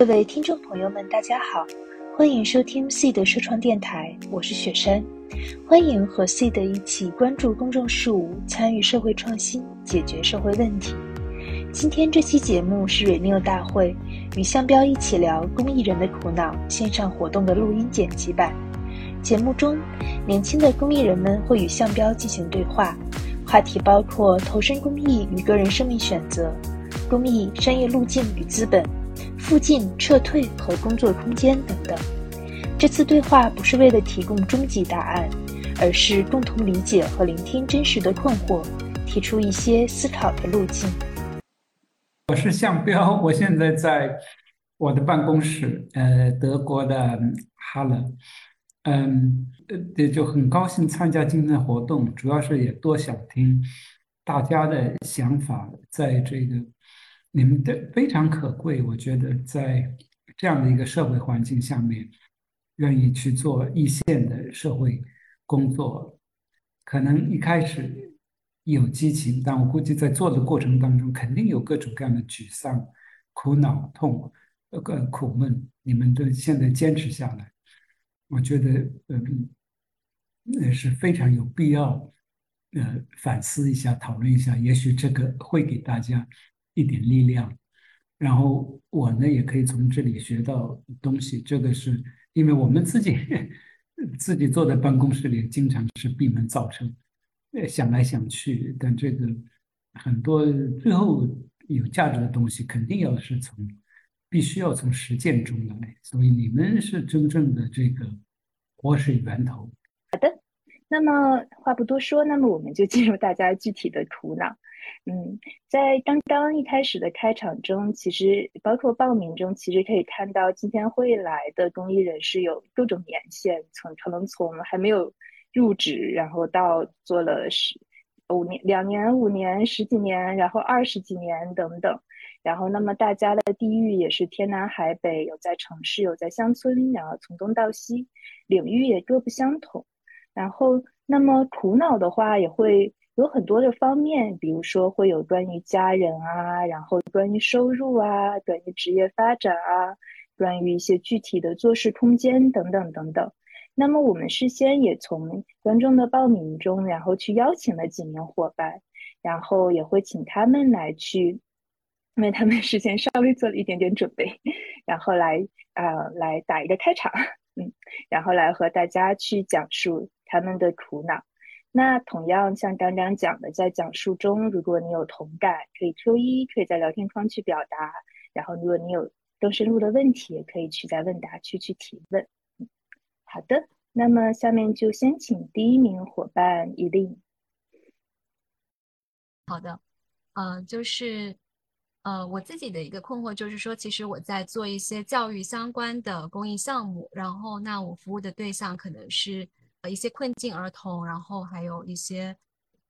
各位听众朋友们，大家好，欢迎收听 C 的社创电台，我是雪山，欢迎和 C 的一起关注公众事务，参与社会创新，解决社会问题。今天这期节目是 Renew 大会与向标一起聊公益人的苦恼线上活动的录音剪辑版。节目中，年轻的公益人们会与向标进行对话，话题包括投身公益与个人生命选择、公益商业路径与资本、附近撤退和工作空间等等。这次对话不是为了提供终极答案，而是共同理解和聆听真实的困惑，提出一些思考的路径。我是向彪，我现在在我的办公室，呃，德国的哈勒，嗯，呃，就很高兴参加今天的活动，主要是也多想听大家的想法，在这个你们的非常可贵，我觉得在这样的一个社会环境下面，愿意去做一线的社会工作，可能一开始。有激情，但我估计在做的过程当中，肯定有各种各样的沮丧、苦恼、痛、呃苦闷。你们都现在坚持下来，我觉得，嗯，那是非常有必要，呃，反思一下、讨论一下。也许这个会给大家一点力量，然后我呢也可以从这里学到东西。这个是因为我们自己 自己坐在办公室里，经常是闭门造车。呃，想来想去，但这个很多最后有价值的东西，肯定要是从必须要从实践中来。所以你们是真正的这个活水源头。好的，那么话不多说，那么我们就进入大家具体的苦恼。嗯，在刚刚一开始的开场中，其实包括报名中，其实可以看到今天会来的公益人士有各种年限，从可能从还没有。入职，然后到做了十五年、两年、五年、十几年，然后二十几年等等。然后，那么大家的地域也是天南海北，有在城市，有在乡村，然后从东到西，领域也各不相同。然后，那么苦恼的话也会有很多的方面，比如说会有关于家人啊，然后关于收入啊，关于职业发展啊，关于一些具体的做事空间等等等等。那么我们事先也从观众的报名中，然后去邀请了几名伙伴，然后也会请他们来去，因为他们事先稍微做了一点点准备，然后来呃来打一个开场，嗯，然后来和大家去讲述他们的苦恼。那同样像刚刚讲的，在讲述中，如果你有同感，可以 Q 一，可以在聊天框去表达；然后如果你有更深入的问题，也可以去在问答区去提问。好的，那么下面就先请第一名伙伴伊丽。好的，呃，就是呃，我自己的一个困惑就是说，其实我在做一些教育相关的公益项目，然后那我服务的对象可能是呃一些困境儿童，然后还有一些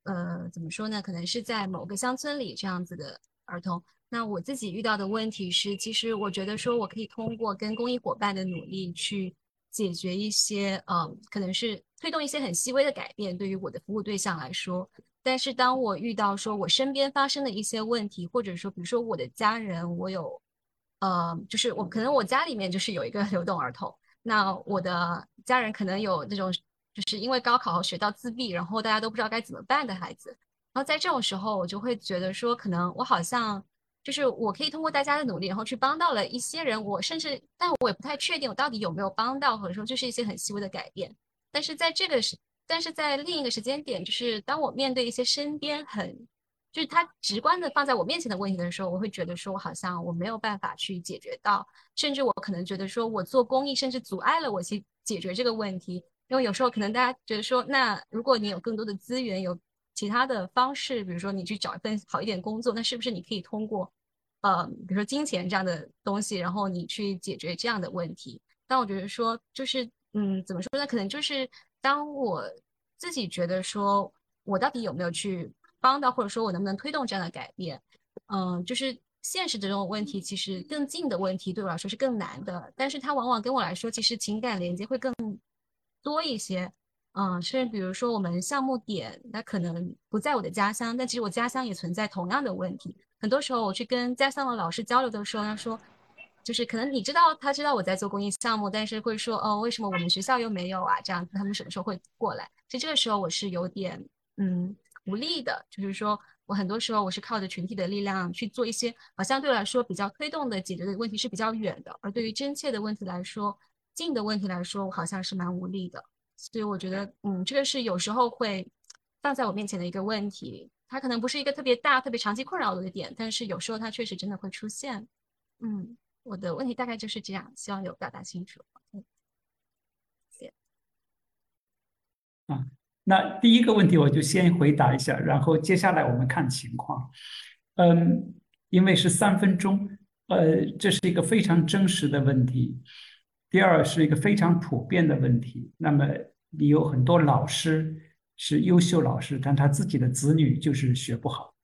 呃怎么说呢，可能是在某个乡村里这样子的儿童。那我自己遇到的问题是，其实我觉得说我可以通过跟公益伙伴的努力去。解决一些，呃，可能是推动一些很细微的改变，对于我的服务对象来说。但是当我遇到说我身边发生的一些问题，或者说比如说我的家人，我有，呃，就是我可能我家里面就是有一个 流动儿童，那我的家人可能有那种是因为高考学到自闭，然后大家都不知道该怎么办的孩子。然后在这种时候，我就会觉得说，可能我好像。就是我可以通过大家的努力，然后去帮到了一些人。我甚至，但我也不太确定我到底有没有帮到，或者说就是一些很细微的改变。但是在这个时，但是在另一个时间点，就是当我面对一些身边很，就是他直观的放在我面前的问题的时候，我会觉得说我好像我没有办法去解决到，甚至我可能觉得说我做公益，甚至阻碍了我去解决这个问题。因为有时候可能大家觉得说，那如果你有更多的资源，有其他的方式，比如说你去找一份好一点工作，那是不是你可以通过，呃，比如说金钱这样的东西，然后你去解决这样的问题？但我觉得说，就是，嗯，怎么说呢？可能就是当我自己觉得说，我到底有没有去帮到，或者说我能不能推动这样的改变？嗯，就是现实的这种问题，其实更近的问题对我来说是更难的，但是它往往跟我来说，其实情感连接会更多一些。嗯，甚至比如说我们项目点，那可能不在我的家乡，但其实我家乡也存在同样的问题。很多时候我去跟家乡的老师交流的时候，他说，就是可能你知道他知道我在做公益项目，但是会说哦，为什么我们学校又没有啊？这样子他们什么时候会过来？其实这个时候我是有点嗯无力的，就是说我很多时候我是靠着群体的力量去做一些好像对来说比较推动的解决的问题是比较远的，而对于真切的问题来说，近的问题来说，我好像是蛮无力的。所以我觉得嗯，这个是有时候会放在我面前的一个问题。它可能不是一个特别大、特别长期困扰我的点，但是有时候它确实真的会出现。嗯，我的问题大概就是这样，希望有表达清楚。嗯，谢。啊，那第一个问题我就先回答一下，然后接下来我们看情况。嗯，因为是三分钟，呃，这是一个非常真实的问题。第二是一个非常普遍的问题。那么你有很多老师。是优秀老师，但他自己的子女就是学不好。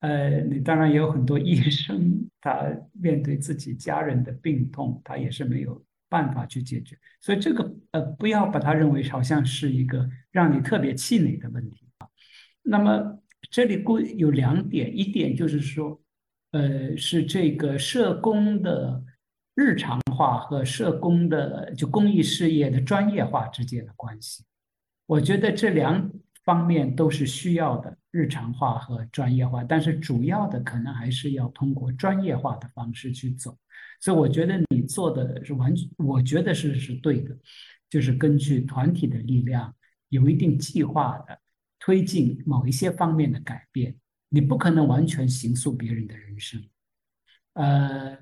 呃，你当然也有很多医生，他面对自己家人的病痛，他也是没有办法去解决。所以这个呃，不要把它认为好像是一个让你特别气馁的问题啊。那么这里估有两点，一点就是说，呃，是这个社工的日常化和社工的就公益事业的专业化之间的关系。我觉得这两方面都是需要的，日常化和专业化，但是主要的可能还是要通过专业化的方式去走。所以我觉得你做的是完全，我觉得是是对的，就是根据团体的力量，有一定计划的推进某一些方面的改变。你不可能完全形塑别人的人生，呃。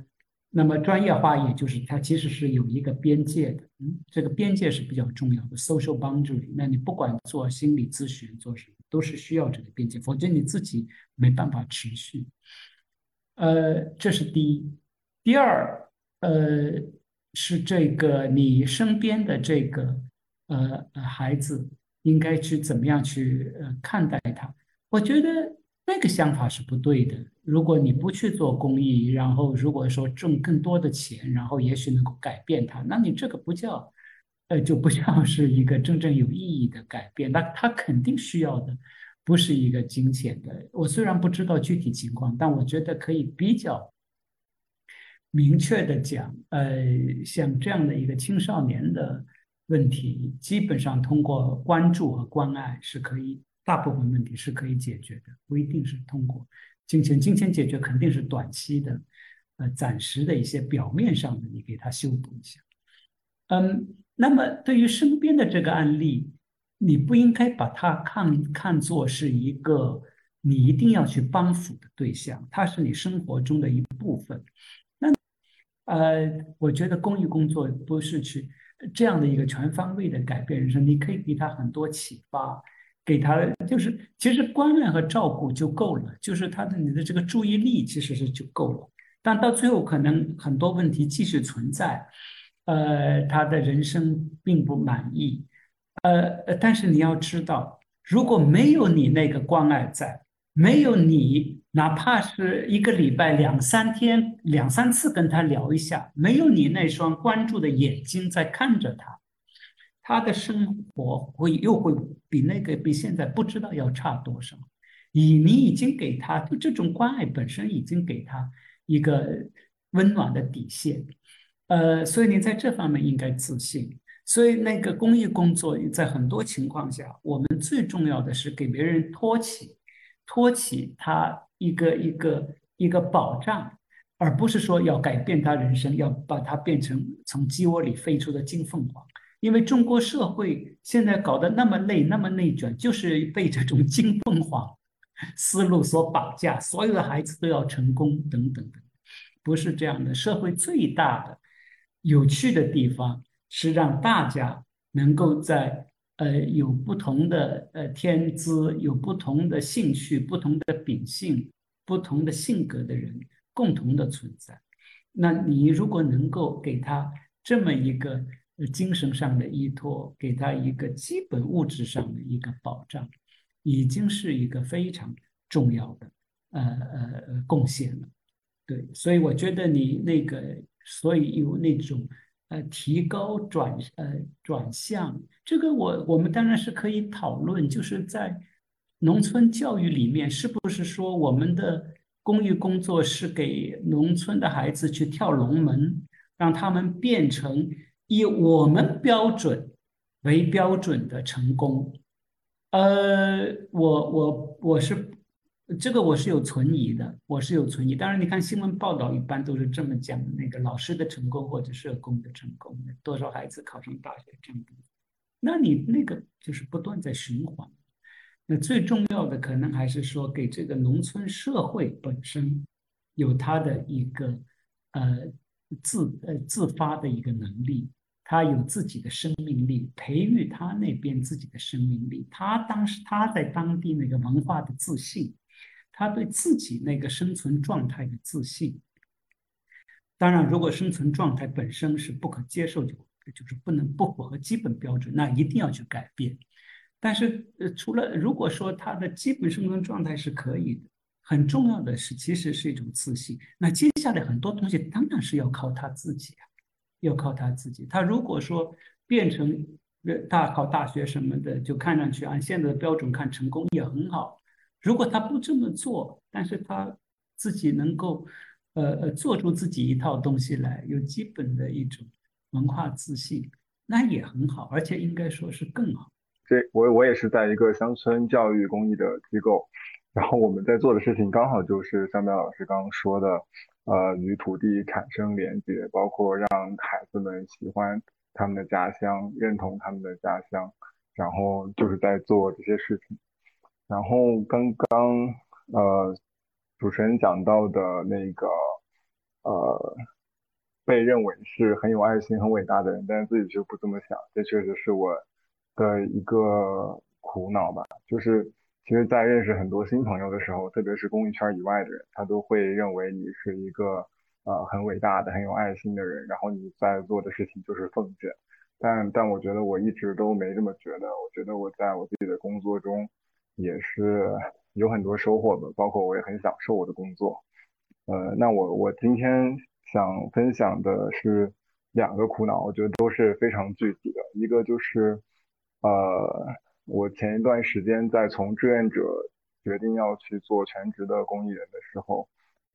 那么专业化，也就是它其实是有一个边界的，嗯，这个边界是比较重要的，social boundary。那你不管做心理咨询做什么，都是需要这个边界，否则你自己没办法持续。呃，这是第一。第二，呃，是这个你身边的这个呃孩子应该去怎么样去呃看待他？我觉得。那个想法是不对的。如果你不去做公益，然后如果说挣更多的钱，然后也许能够改变它，那你这个不叫，呃，就不像是一个真正有意义的改变。那他肯定需要的不是一个金钱的。我虽然不知道具体情况，但我觉得可以比较明确的讲，呃，像这样的一个青少年的问题，基本上通过关注和关爱是可以。大部分问题是可以解决的，不一定是通过金钱。金钱解决肯定是短期的，呃，暂时的一些表面上的，你给他修补一下。嗯，那么对于身边的这个案例，你不应该把它看看作是一个你一定要去帮扶的对象，它是你生活中的一部分。那呃，我觉得公益工作不是去这样的一个全方位的改变人生，你可以给他很多启发。给他就是，其实关爱和照顾就够了，就是他的你的这个注意力其实是就够了。但到最后可能很多问题继续存在，呃，他的人生并不满意，呃，但是你要知道，如果没有你那个关爱在，没有你哪怕是一个礼拜两三天两三次跟他聊一下，没有你那双关注的眼睛在看着他。他的生活会又会比那个比现在不知道要差多少，以你已经给他就这种关爱本身已经给他一个温暖的底线，呃，所以你在这方面应该自信。所以那个公益工作在很多情况下，我们最重要的是给别人托起，托起他一个一个一个保障，而不是说要改变他人生，要把他变成从鸡窝里飞出的金凤凰。因为中国社会现在搞得那么累、那么内卷，就是被这种金凤凰思路所绑架，所有的孩子都要成功，等等等，不是这样的。社会最大的有趣的地方是让大家能够在呃有不同的呃天资、有不同的兴趣、不同的秉性、不同的性格的人共同的存在。那你如果能够给他这么一个。精神上的依托，给他一个基本物质上的一个保障，已经是一个非常重要的呃呃贡献了。对，所以我觉得你那个，所以有那种呃提高转呃转向，这个我我们当然是可以讨论，就是在农村教育里面，是不是说我们的公益工作是给农村的孩子去跳龙门，让他们变成以我们标准为标准的成功。呃，我我我是这个我是有存疑的，我是有存疑。当然，你看新闻报道一般都是这么讲的，那个老师的成功或者社工的成功，多少孩子考上大学这样那你那个就是不断在循环。那最重要的可能还是说，给这个农村社会本身有它的一个呃自呃自发的一个能力。他有自己的生命力，培育他那边自己的生命力。他当时他在当地那个文化的自信，他对自己那个生存状态的自信。当然，如果生存状态本身是不可接受，就就是不能不符合基本标准，那一定要去改变。但是，呃，除了如果说他的基本生存状态是可以的，很重要的是，其实是一种自信。那接下来很多东西当然是要靠他自己啊。要靠他自己。他如果说变成大考大学什么的，就看上去按现在的标准看成功也很好。如果他不这么做，但是他自己能够呃呃做出自己一套东西来，有基本的一种文化自信，那也很好，而且应该说是更好。这我我也是在一个乡村教育公益的机构，然后我们在做的事情刚好就是像苗老师刚刚说的。呃，与土地产生连接，包括让孩子们喜欢他们的家乡，认同他们的家乡，然后就是在做这些事情。然后刚刚呃，主持人讲到的那个呃，被认为是很有爱心、很伟大的人，但是自己却不这么想，这确实是我的一个苦恼吧，就是。其实，在认识很多新朋友的时候，特别是公益圈以外的人，他都会认为你是一个呃很伟大的、很有爱心的人，然后你在做的事情就是奉献。但但我觉得我一直都没这么觉得。我觉得我在我自己的工作中也是有很多收获的，包括我也很享受我的工作。呃，那我我今天想分享的是两个苦恼，我觉得都是非常具体的。一个就是呃。我前一段时间在从志愿者决定要去做全职的公益人的时候，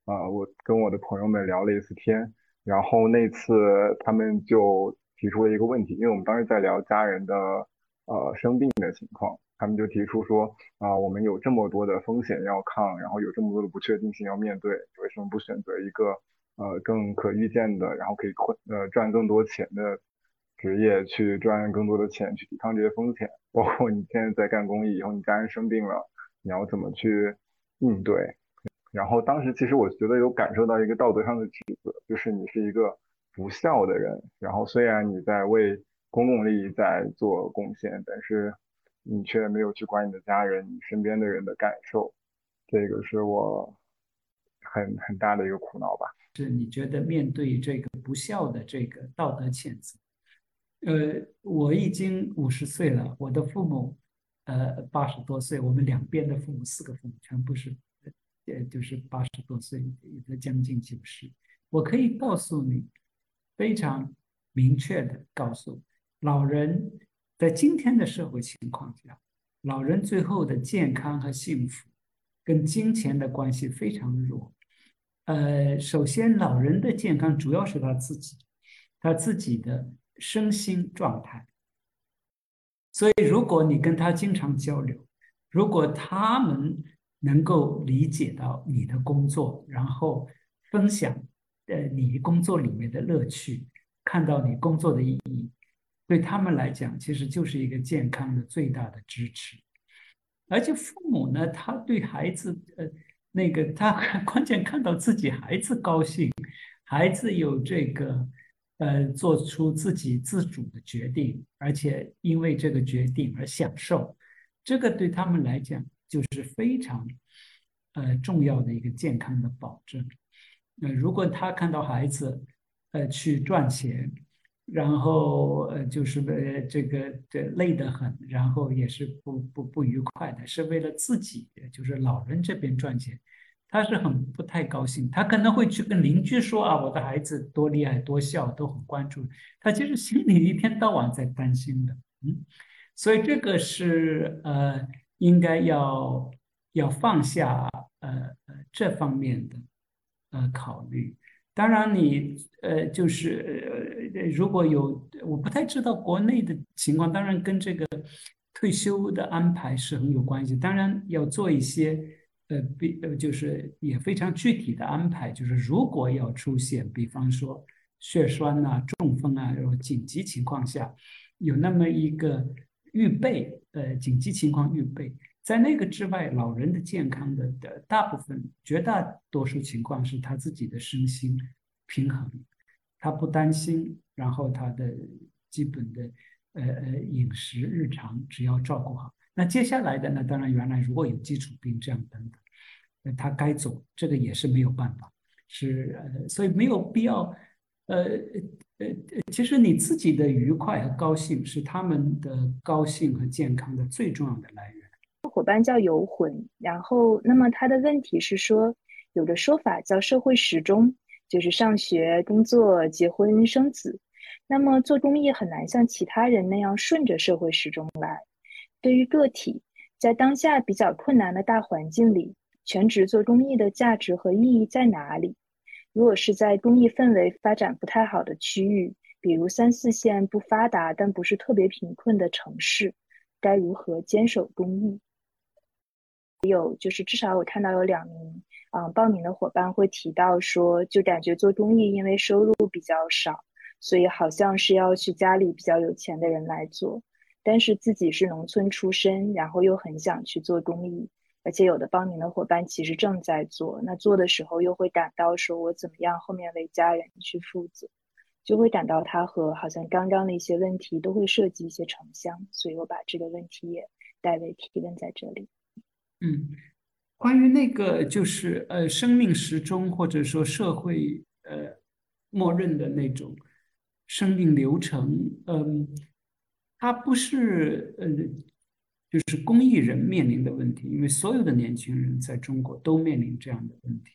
啊，我跟我的朋友们聊了一次天，然后那次他们就提出了一个问题，因为我们当时在聊家人的呃生病的情况，他们就提出说啊，我们有这么多的风险要抗，然后有这么多的不确定性要面对，为什么不选择一个呃更可预见的，然后可以呃赚更多钱的？职业去赚更多的钱，去抵抗这些风险，包括你现在在干公益，以后你家人生病了，你要怎么去应对？然后当时其实我觉得有感受到一个道德上的指责，就是你是一个不孝的人。然后虽然你在为公共利益在做贡献，但是你却没有去管你的家人、你身边的人的感受，这个是我很很大的一个苦恼吧。是你觉得面对这个不孝的这个道德谴责？呃，我已经五十岁了，我的父母，呃，八十多岁，我们两边的父母，四个父母全部是，呃，就是八十多岁，有的将近九十。我可以告诉你，非常明确的告诉老人，在今天的社会情况下，老人最后的健康和幸福，跟金钱的关系非常弱。呃，首先，老人的健康主要是他自己，他自己的。身心状态，所以如果你跟他经常交流，如果他们能够理解到你的工作，然后分享呃你工作里面的乐趣，看到你工作的意义，对他们来讲，其实就是一个健康的最大的支持。而且父母呢，他对孩子呃那个他 关键看到自己孩子高兴，孩子有这个。呃，做出自己自主的决定，而且因为这个决定而享受，这个对他们来讲就是非常呃重要的一个健康的保证。呃，如果他看到孩子呃去赚钱，然后呃就是呃这个这累得很，然后也是不不不愉快的，是为了自己，就是老人这边赚钱。他是很不太高兴，他可能会去跟邻居说啊，我的孩子多厉害，多孝，都很关注。他其实心里一天到晚在担心的，嗯，所以这个是呃，应该要要放下呃这方面的呃考虑。当然，你呃就是呃如果有我不太知道国内的情况，当然跟这个退休的安排是很有关系。当然要做一些呃比呃就是也非常具体的安排，就是如果要出现，比方说血栓啊、中风啊，然后紧急情况下有那么一个预备，呃紧急情况预备。在那个之外，老人的健康的的大部分、绝大多数情况是他自己的身心平衡，他不担心，然后他的基本的呃呃饮食日常只要照顾好。那接下来的呢？当然，原来如果有基础病这样等等，呃，他该走，这个也是没有办法，是呃，所以没有必要，呃呃，其实你自己的愉快和高兴是他们的高兴和健康的最重要的来源。伙伴叫游魂，然后那么他的问题是说，有的说法叫社会时钟，就是上学、工作、结婚、生子。那么做公益很难像其他人那样顺着社会时钟来。对于个体，在当下比较困难的大环境里，全职做公益的价值和意义在哪里？如果是在公益氛围发展不太好的区域，比如三四线不发达但不是特别贫困的城市，该如何坚守公益？有，就是至少我看到有两名，嗯，报名的伙伴会提到说，就感觉做公益因为收入比较少，所以好像是要去家里比较有钱的人来做，但是自己是农村出身，然后又很想去做公益，而且有的报名的伙伴其实正在做，那做的时候又会感到说我怎么样后面为家人去负责，就会感到他和好像刚刚的一些问题都会涉及一些城乡，所以我把这个问题也代为提问在这里。嗯，关于那个就是呃生命时钟或者说社会呃默认的那种生命流程，嗯，它不是呃就是公益人面临的问题，因为所有的年轻人在中国都面临这样的问题，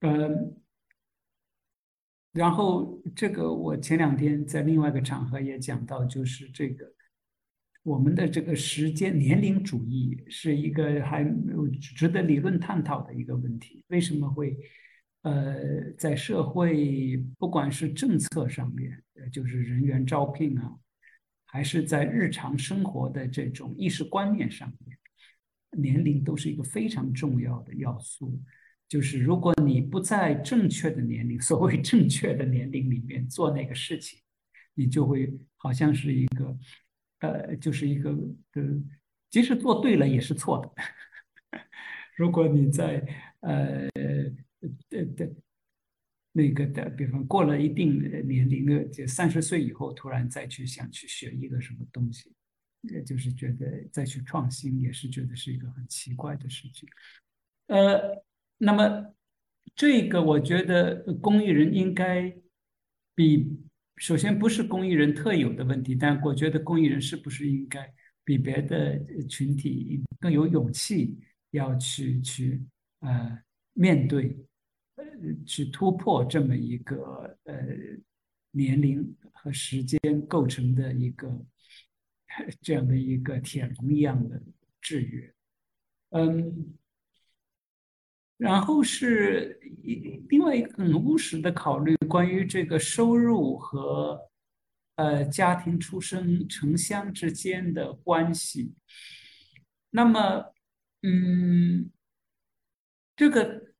嗯，然后这个我前两天在另外一个场合也讲到，就是这个。我们的这个时间年龄主义是一个还值得理论探讨的一个问题。为什么会，呃，在社会不管是政策上面，就是人员招聘啊，还是在日常生活的这种意识观念上面，年龄都是一个非常重要的要素。就是如果你不在正确的年龄，所谓正确的年龄里面做那个事情，你就会好像是一个。呃，就是一个，呃，即使做对了也是错的。如果你在呃，呃的，那个的，比方过了一定年龄的，就三十岁以后，突然再去想去学一个什么东西，呃，就是觉得再去创新，也是觉得是一个很奇怪的事情。呃，那么这个我觉得公益人应该比。首先不是公益人特有的问题，但我觉得公益人是不是应该比别的群体更有勇气，要去去呃面对，去突破这么一个呃年龄和时间构成的一个 这样的一个铁笼一样的制约，嗯。然后是另外一个很务实的考虑，关于这个收入和呃家庭出生城乡之间的关系。那么，嗯，这个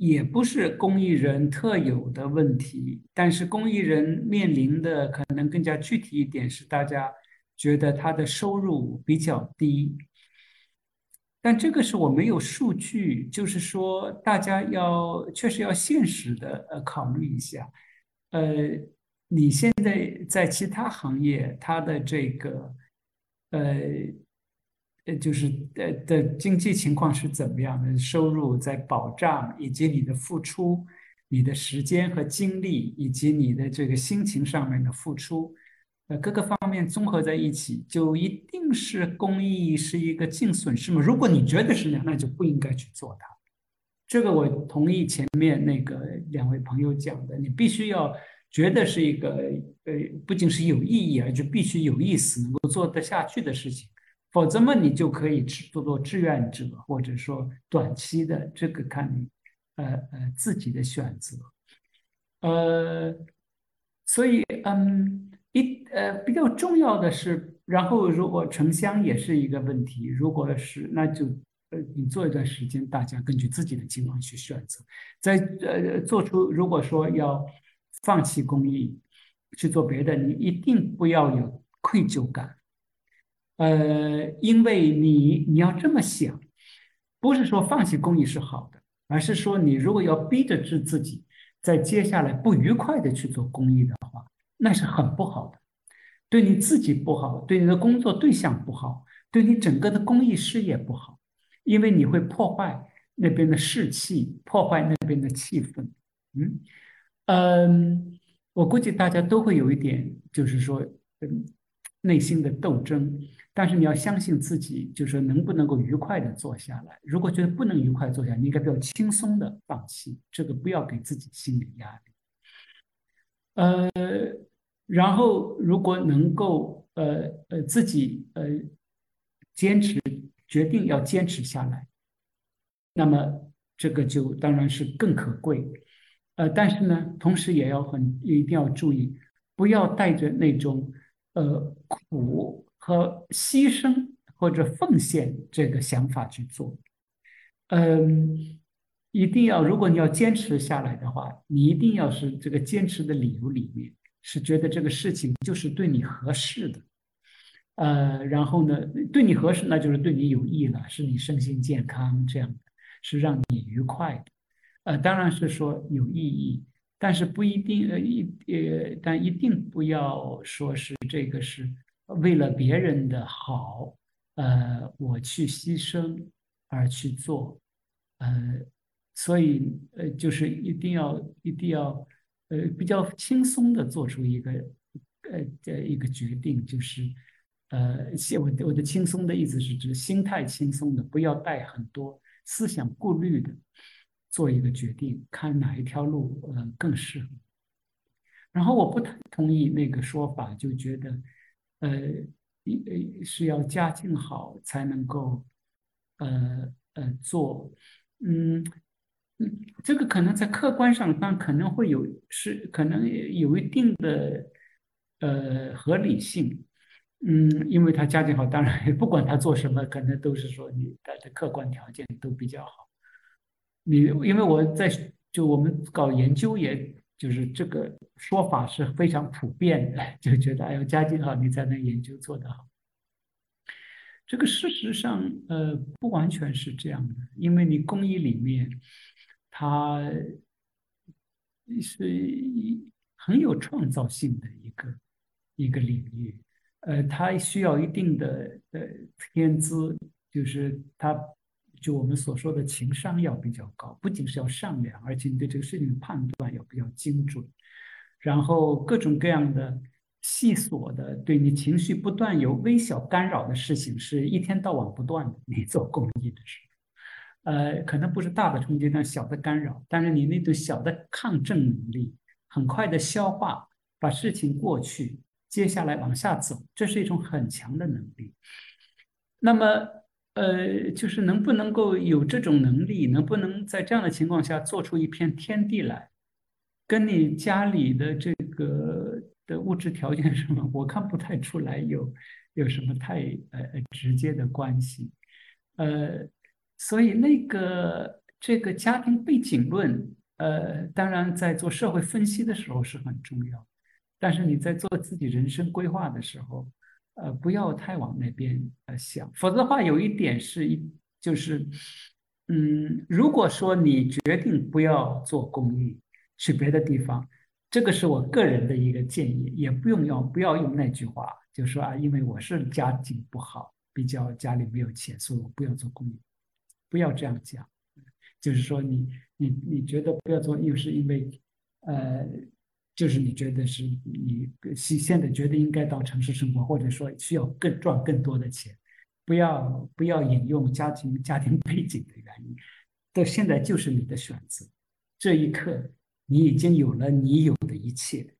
也不是公益人特有的问题，但是公益人面临的可能更加具体一点，是大家觉得他的收入比较低。但这个是我没有数据，就是说大家要确实要现实的呃考虑一下，呃，你现在在其他行业，他的这个呃就是呃的经济情况是怎么样的？收入在保障，以及你的付出、你的时间和精力，以及你的这个心情上面的付出。呃，各个方面综合在一起，就一定是公益是一个净损失吗？如果你觉得是那样，那就不应该去做它。这个我同意前面那个两位朋友讲的，你必须要觉得是一个呃，不仅是有意义，而且必须有意思，能够做得下去的事情，否则嘛，你就可以做做志愿者，或者说短期的，这个看你呃呃自己的选择。呃，所以嗯，一呃比较重要的是，然后如果城乡也是一个问题，如果是那就呃你做一段时间，大家根据自己的情况去选择，在呃做出如果说要放弃公益去做别的，你一定不要有愧疚感。呃，因为你你要这么想，不是说放弃公益是好的，而是说你如果要逼着自自己在接下来不愉快的去做公益的话，那是很不好的，对你自己不好，对你的工作对象不好，对你整个的公益事业不好，因为你会破坏那边的士气，破坏那边的气氛。嗯嗯，我估计大家都会有一点，就是说，嗯，内心的斗争。但是你要相信自己，就是说能不能够愉快的坐下来。如果觉得不能愉快坐下，你应该比较轻松的放弃。这个不要给自己心理压力。呃，然后如果能够呃呃自己呃坚持决定要坚持下来，那么这个就当然是更可贵。呃，但是呢，同时也要很一定要注意，不要带着那种呃苦。和牺牲或者奉献这个想法去做，嗯，一定要，如果你要坚持下来的话，你一定要是这个坚持的理由里面是觉得这个事情就是对你合适的，呃，然后呢，对你合适，那就是对你有益了，是你身心健康这样的，是让你愉快的，呃，当然是说有意义，但是不一定，呃，一呃，但一定不要说是这个是。为了别人的好，呃，我去牺牲而去做，呃，所以呃，就是一定要一定要呃比较轻松的做出一个呃这一个决定，就是呃，我我的轻松的意思是指心态轻松的，不要带很多思想顾虑的做一个决定，看哪一条路呃更适合。然后我不太同意那个说法，就觉得。呃，一是要家境好才能够，呃呃做，嗯嗯，这个可能在客观上，但可能会有是可能有一定的呃合理性，嗯，因为他家境好，当然不管他做什么，可能都是说你的的客观条件都比较好。你因为我在就我们搞研究也。就是这个说法是非常普遍的，就觉得哎呦家境好你才能研究做得好。这个事实上呃不完全是这样的，因为你公益里面它是很有创造性的一个一个领域，呃，它需要一定的呃天资，就是它。就我们所说的情商要比较高，不仅是要善良，而且你对这个事情的判断要比较精准。然后各种各样的细琐的，对你情绪不断有微小干扰的事情，是一天到晚不断的。你做公益的时候，呃，可能不是大的冲击，但小的干扰，但是你那种小的抗震能力，很快的消化，把事情过去，接下来往下走，这是一种很强的能力。那么。呃，就是能不能够有这种能力，能不能在这样的情况下做出一片天地来，跟你家里的这个的物质条件什么，我看不太出来有有什么太呃直接的关系。呃，所以那个这个家庭背景论，呃，当然在做社会分析的时候是很重要，但是你在做自己人生规划的时候。呃，不要太往那边呃想，否则的话，有一点是一就是，嗯，如果说你决定不要做公益，去别的地方，这个是我个人的一个建议，也不用要不要用那句话，就说啊，因为我是家境不好，比较家里没有钱，所以我不要做公益，不要这样讲，就是说你你你觉得不要做，又是因为呃。就是你觉得是你现现在觉得应该到城市生活，或者说需要更赚更多的钱，不要不要引用家庭家庭背景的原因，到现在就是你的选择。这一刻，你已经有了你有的一切，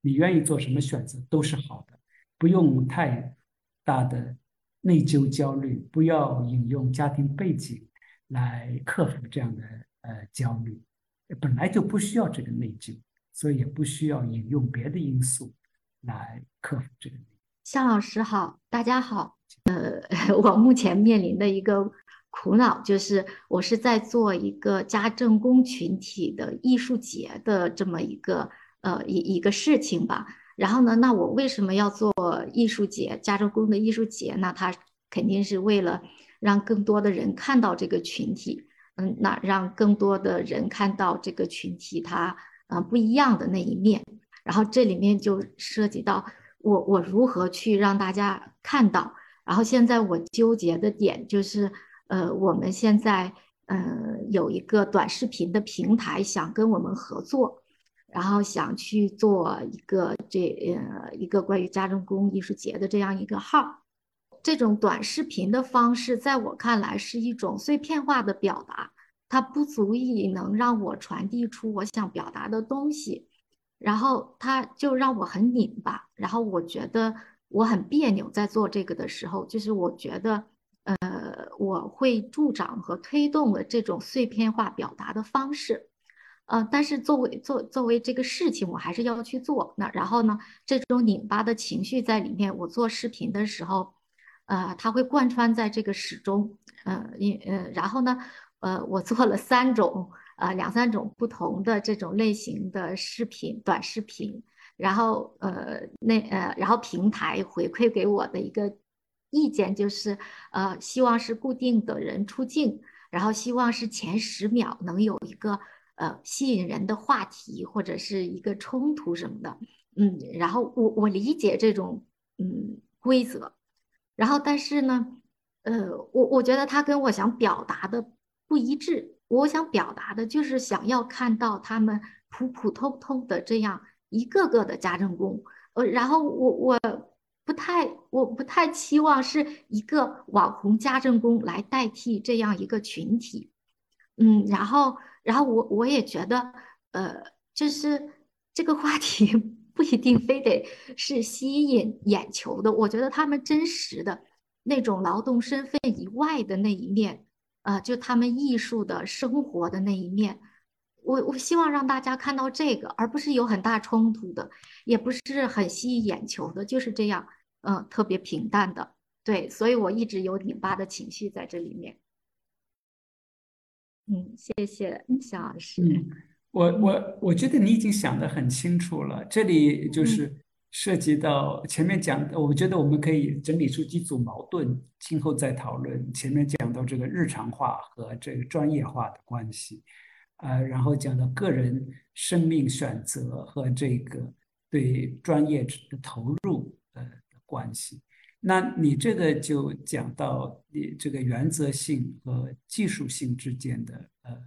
你愿意做什么选择都是好的，不用太大的内疚焦虑，不要引用家庭背景来克服这样的呃焦虑，本来就不需要这个内疚，所以也不需要引用别的因素来克服这个。向老师好，大家好。呃，我目前面临的一个苦恼就是，我是在做一个家政工群体的艺术节的这么一个呃一一个事情吧。然后呢，那我为什么要做艺术节？家政工的艺术节？那它肯定是为了让更多的人看到这个群体，嗯，那让更多的人看到这个群体它嗯不一样的那一面。然后这里面就涉及到。我我如何去让大家看到？然后现在我纠结的点就是，呃，我们现在呃有一个短视频的平台想跟我们合作，然后想去做一个这呃一个关于家政工艺术节的这样一个号。这种短视频的方式，在我看来是一种碎片化的表达，它不足以能让我传递出我想表达的东西。然后它就让我很拧巴，然后我觉得我很别扭，在做这个的时候，就是我觉得，呃，我会助长和推动了这种碎片化表达的方式，呃，但是作为作作为这个事情，我还是要去做。那然后呢，这种拧巴的情绪在里面，我做视频的时候，呃，它会贯穿在这个始终，呃，因呃，然后呢，呃，我做了三种。呃，两三种不同的这种类型的视频、短视频，然后呃，那呃，然后平台回馈给我的一个意见就是，呃，希望是固定的人出镜，然后希望是前十秒能有一个呃吸引人的话题或者是一个冲突什么的，嗯，然后我我理解这种嗯规则，然后但是呢，呃，我我觉得他跟我想表达的不一致。我想表达的就是想要看到他们普普通通的这样一个个的家政工，呃，然后我我不太我不太期望是一个网红家政工来代替这样一个群体，嗯，然后然后我我也觉得，呃，就是这个话题 不一定非得是吸引眼球的，我觉得他们真实的那种劳动身份以外的那一面。啊，就他们艺术的生活的那一面，我我希望让大家看到这个，而不是有很大冲突的，也不是很吸引眼球的，就是这样，嗯，特别平淡的，对，所以我一直有拧巴的情绪在这里面。嗯，谢谢肖老师。嗯，我我我觉得你已经想得很清楚了，这里就是。涉及到前面讲的，我觉得我们可以整理出几组矛盾，今后再讨论。前面讲到这个日常化和这个专业化的关系，呃，然后讲到个人生命选择和这个对专业的投入的关系。那你这个就讲到你这个原则性和技术性之间的呃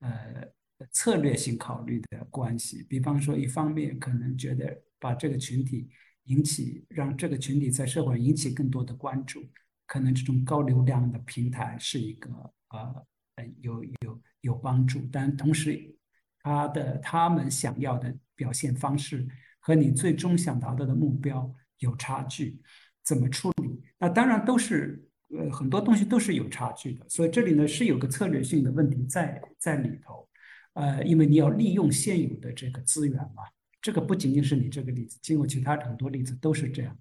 呃策略性考虑的关系。比方说，一方面可能觉得。把这个群体引起，让这个群体在社会引起更多的关注，可能这种高流量的平台是一个呃有有有帮助，但同时他的他们想要的表现方式和你最终想达到的目标有差距，怎么处理？那当然都是呃很多东西都是有差距的，所以这里呢是有个策略性的问题在在里头，呃，因为你要利用现有的这个资源嘛。这个不仅仅是你这个例子，经过其他很多例子都是这样。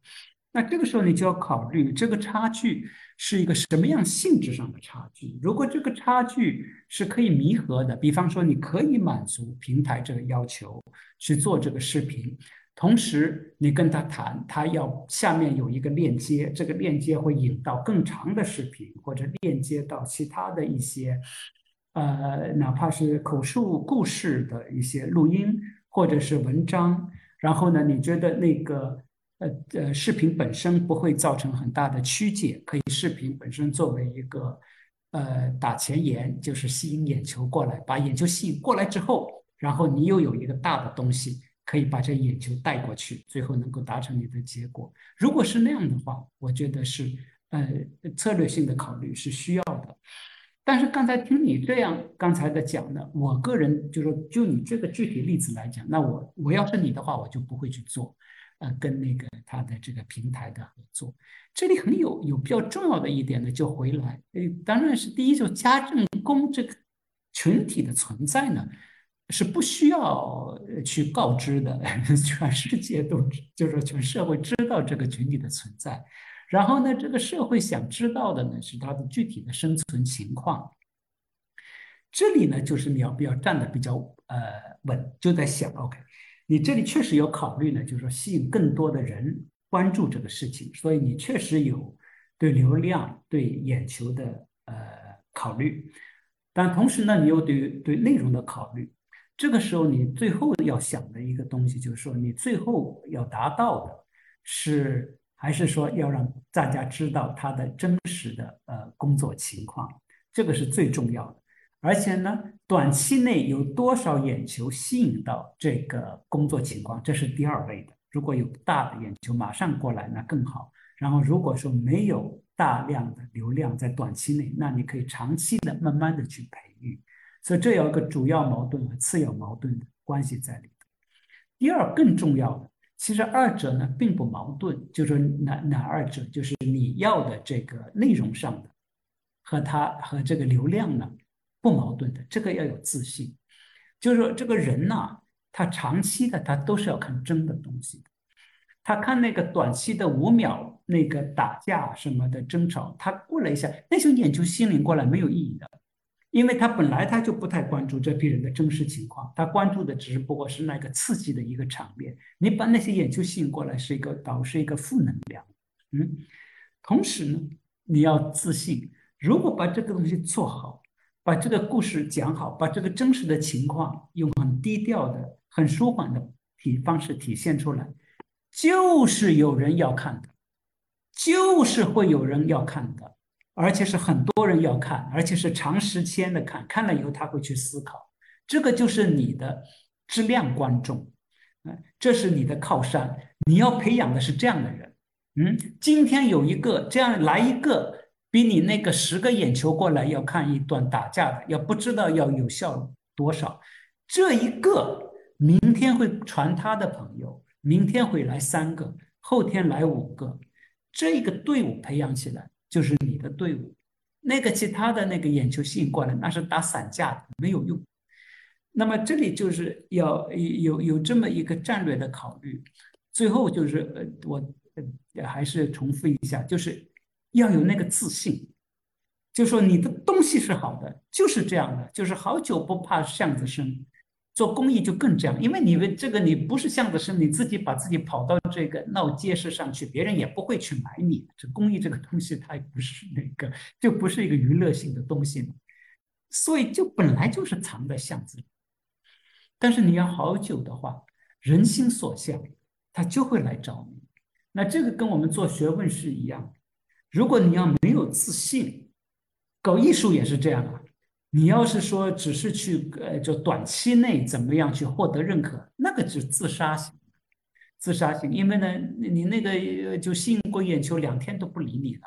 那这个时候你就要考虑，这个差距是一个什么样性质上的差距？如果这个差距是可以弥合的，比方说你可以满足平台这个要求去做这个视频，同时你跟他谈，他要下面有一个链接，这个链接会引到更长的视频，或者链接到其他的一些，呃，哪怕是口述故事的一些录音。或者是文章，然后呢？你觉得那个呃呃视频本身不会造成很大的曲解，可以视频本身作为一个呃打前沿，就是吸引眼球过来，把眼球吸引过来之后，然后你又有一个大的东西可以把这眼球带过去，最后能够达成你的结果。如果是那样的话，我觉得是呃策略性的考虑是需要的。但是刚才听你这样刚才的讲呢，我个人就说，就你这个具体例子来讲，那我我要是你的话，我就不会去做。呃，跟那个他的这个平台的合作。这里很有有比较重要的一点呢，就回来，呃，当然是第一，就家政工这个群体的存在呢，是不需要去告知的，全世界都就是全社会知道这个群体的存在。然后呢，这个社会想知道的呢，是它的具体的生存情况。这里呢，就是你要不要站的比较呃稳，就在想，OK，你这里确实有考虑呢，就是说吸引更多的人关注这个事情，所以你确实有对流量、对眼球的呃考虑，但同时呢，你又对对内容的考虑。这个时候，你最后要想的一个东西，就是说你最后要达到的是，还是说要让大家知道他的真实的呃工作情况，这个是最重要的。而且呢，短期内有多少眼球吸引到这个工作情况，这是第二位的。如果有大的眼球马上过来，那更好。然后如果说没有大量的流量在短期内，那你可以长期的慢慢的去培育。所以这有一个主要矛盾和次要矛盾的关系在里头。第二，更重要的，其实二者呢并不矛盾，就是哪哪二者，就是你要的这个内容上的和它和这个流量呢。不矛盾的，这个要有自信。就是说，这个人呐，他长期的他都是要看真的东西。他看那个短期的五秒那个打架什么的争吵，他过了一下，那些眼球心灵过来没有意义的，因为他本来他就不太关注这批人的真实情况，他关注的只不过是那个刺激的一个场面。你把那些眼球吸引过来，是一个导是一个负能量。嗯，同时呢，你要自信。如果把这个东西做好。把这个故事讲好，把这个真实的情况用很低调的、很舒缓的体方式体现出来，就是有人要看的，就是会有人要看的，而且是很多人要看，而且是长时间的看，看了以后他会去思考，这个就是你的质量观众，嗯，这是你的靠山，你要培养的是这样的人，嗯，今天有一个这样来一个。比你那个十个眼球过来要看一段打架的，要不知道要有效多少。这一个明天会传他的朋友，明天会来三个，后天来五个，这个队伍培养起来就是你的队伍。那个其他的那个眼球吸引过来，那是打散架的，没有用。那么这里就是要有有这么一个战略的考虑。最后就是呃，我呃还是重复一下，就是。要有那个自信，就说你的东西是好的，就是这样的，就是好酒不怕巷子深，做公益就更这样，因为你们这个你不是巷子深，你自己把自己跑到这个闹街市上去，别人也不会去买你。这公益这个东西，它也不是那个，就不是一个娱乐性的东西嘛，所以就本来就是藏在巷子里。但是你要好久的话，人心所向，他就会来找你。那这个跟我们做学问是一样。如果你要没有自信，搞艺术也是这样啊。你要是说只是去呃，就短期内怎么样去获得认可，那个是自杀型，自杀型。因为呢，你那个就吸引过眼球，两天都不理你了。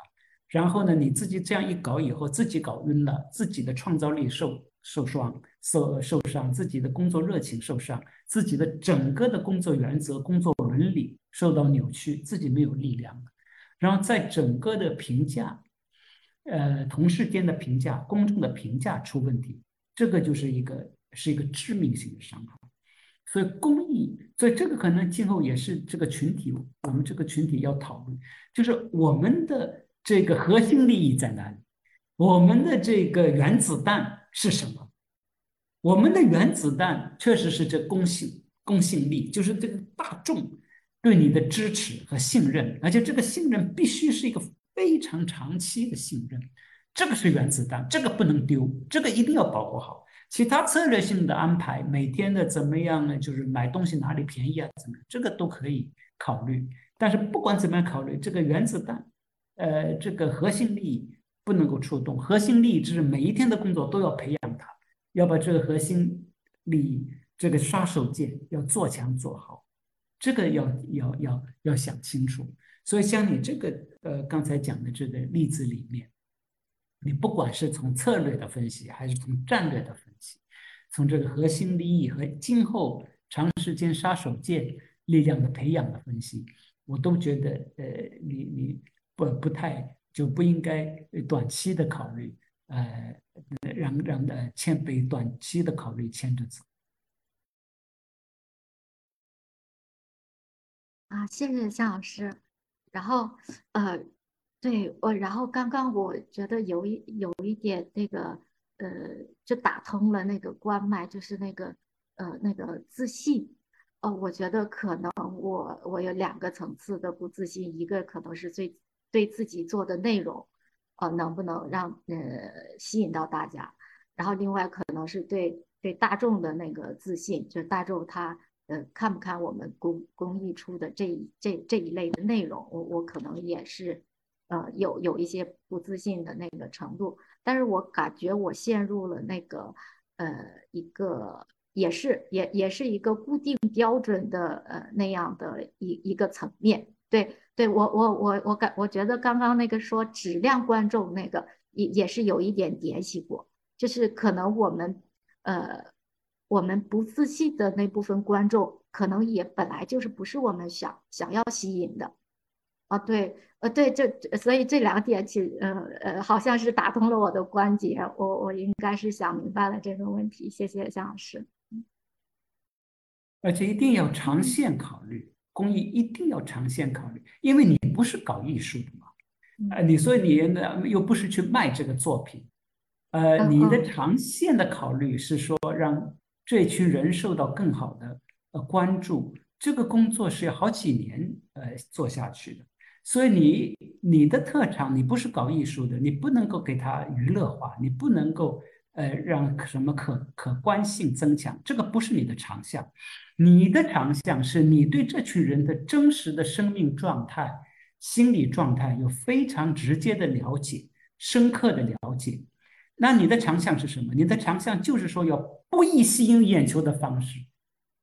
然后呢，你自己这样一搞以后，自己搞晕了，自己的创造力受受伤、受受伤，自己的工作热情受伤，自己的整个的工作原则、工作伦理受到扭曲，自己没有力量。然后在整个的评价，呃，同事间的评价、公众的评价出问题，这个就是一个是一个致命性的伤害。所以公益，所以这个可能今后也是这个群体，我们这个群体要讨论，就是我们的这个核心利益在哪里？我们的这个原子弹是什么？我们的原子弹确实是这公信公信力，就是这个大众。对你的支持和信任，而且这个信任必须是一个非常长期的信任，这个是原子弹，这个不能丢，这个一定要保护好。其他策略性的安排，每天的怎么样呢？就是买东西哪里便宜啊？怎么这个都可以考虑。但是不管怎么样考虑，这个原子弹，呃，这个核心利益不能够触动。核心利益就是每一天的工作都要培养它，要把这个核心利益这个杀手锏要做强做好。这个要要要要想清楚，所以像你这个呃刚才讲的这个例子里面，你不管是从策略的分析，还是从战略的分析，从这个核心利益和今后长时间杀手锏力量的培养的分析，我都觉得呃，你你不不太就不应该短期的考虑，呃，让让的签被短期的考虑牵着走。啊，谢谢夏老师。然后，呃，对我，然后刚刚我觉得有一有一点那个，呃，就打通了那个关脉，就是那个，呃，那个自信。哦，我觉得可能我我有两个层次的不自信，一个可能是最对自己做的内容，呃，能不能让呃吸引到大家，然后另外可能是对对大众的那个自信，就是大众他。呃，看不看我们公公益出的这一这这一类的内容，我我可能也是，呃，有有一些不自信的那个程度，但是我感觉我陷入了那个，呃，一个也是也也是一个固定标准的呃那样的一一个层面。对，对我我我我感我觉得刚刚那个说质量观众那个也也是有一点联系过，就是可能我们呃。我们不自信的那部分观众，可能也本来就是不是我们想想要吸引的，啊，对，呃，对，这所以这两点，其实，呃呃，好像是打通了我的关节，我我应该是想明白了这个问题，谢谢向老师。而且一定要长线考虑，公益一定要长线考虑，因为你不是搞艺术的嘛，呃，你所以你呢又不是去卖这个作品，呃，你的长线的考虑是说让。这群人受到更好的呃关注，这个工作是要好几年呃做下去的。所以你你的特长，你不是搞艺术的，你不能够给他娱乐化，你不能够呃让什么可可观性增强，这个不是你的长项。你的长项是你对这群人的真实的生命状态、心理状态有非常直接的了解、深刻的了解。那你的长项是什么？你的长项就是说要不易吸引眼球的方式，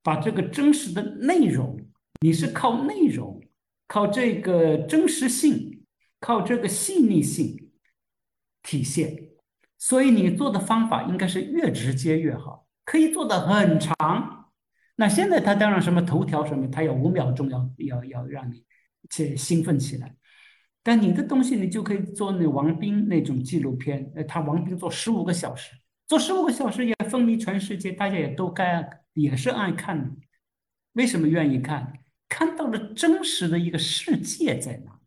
把这个真实的内容，你是靠内容，靠这个真实性，靠这个细腻性体现。所以你做的方法应该是越直接越好，可以做的很长。那现在他当然什么头条什么，他要五秒钟要要要让你去兴奋起来。但你的东西，你就可以做那王斌那种纪录片，呃，他王斌做十五个小时，做十五个小时也风靡全世界，大家也都该也是爱看。为什么愿意看？看到了真实的一个世界在哪？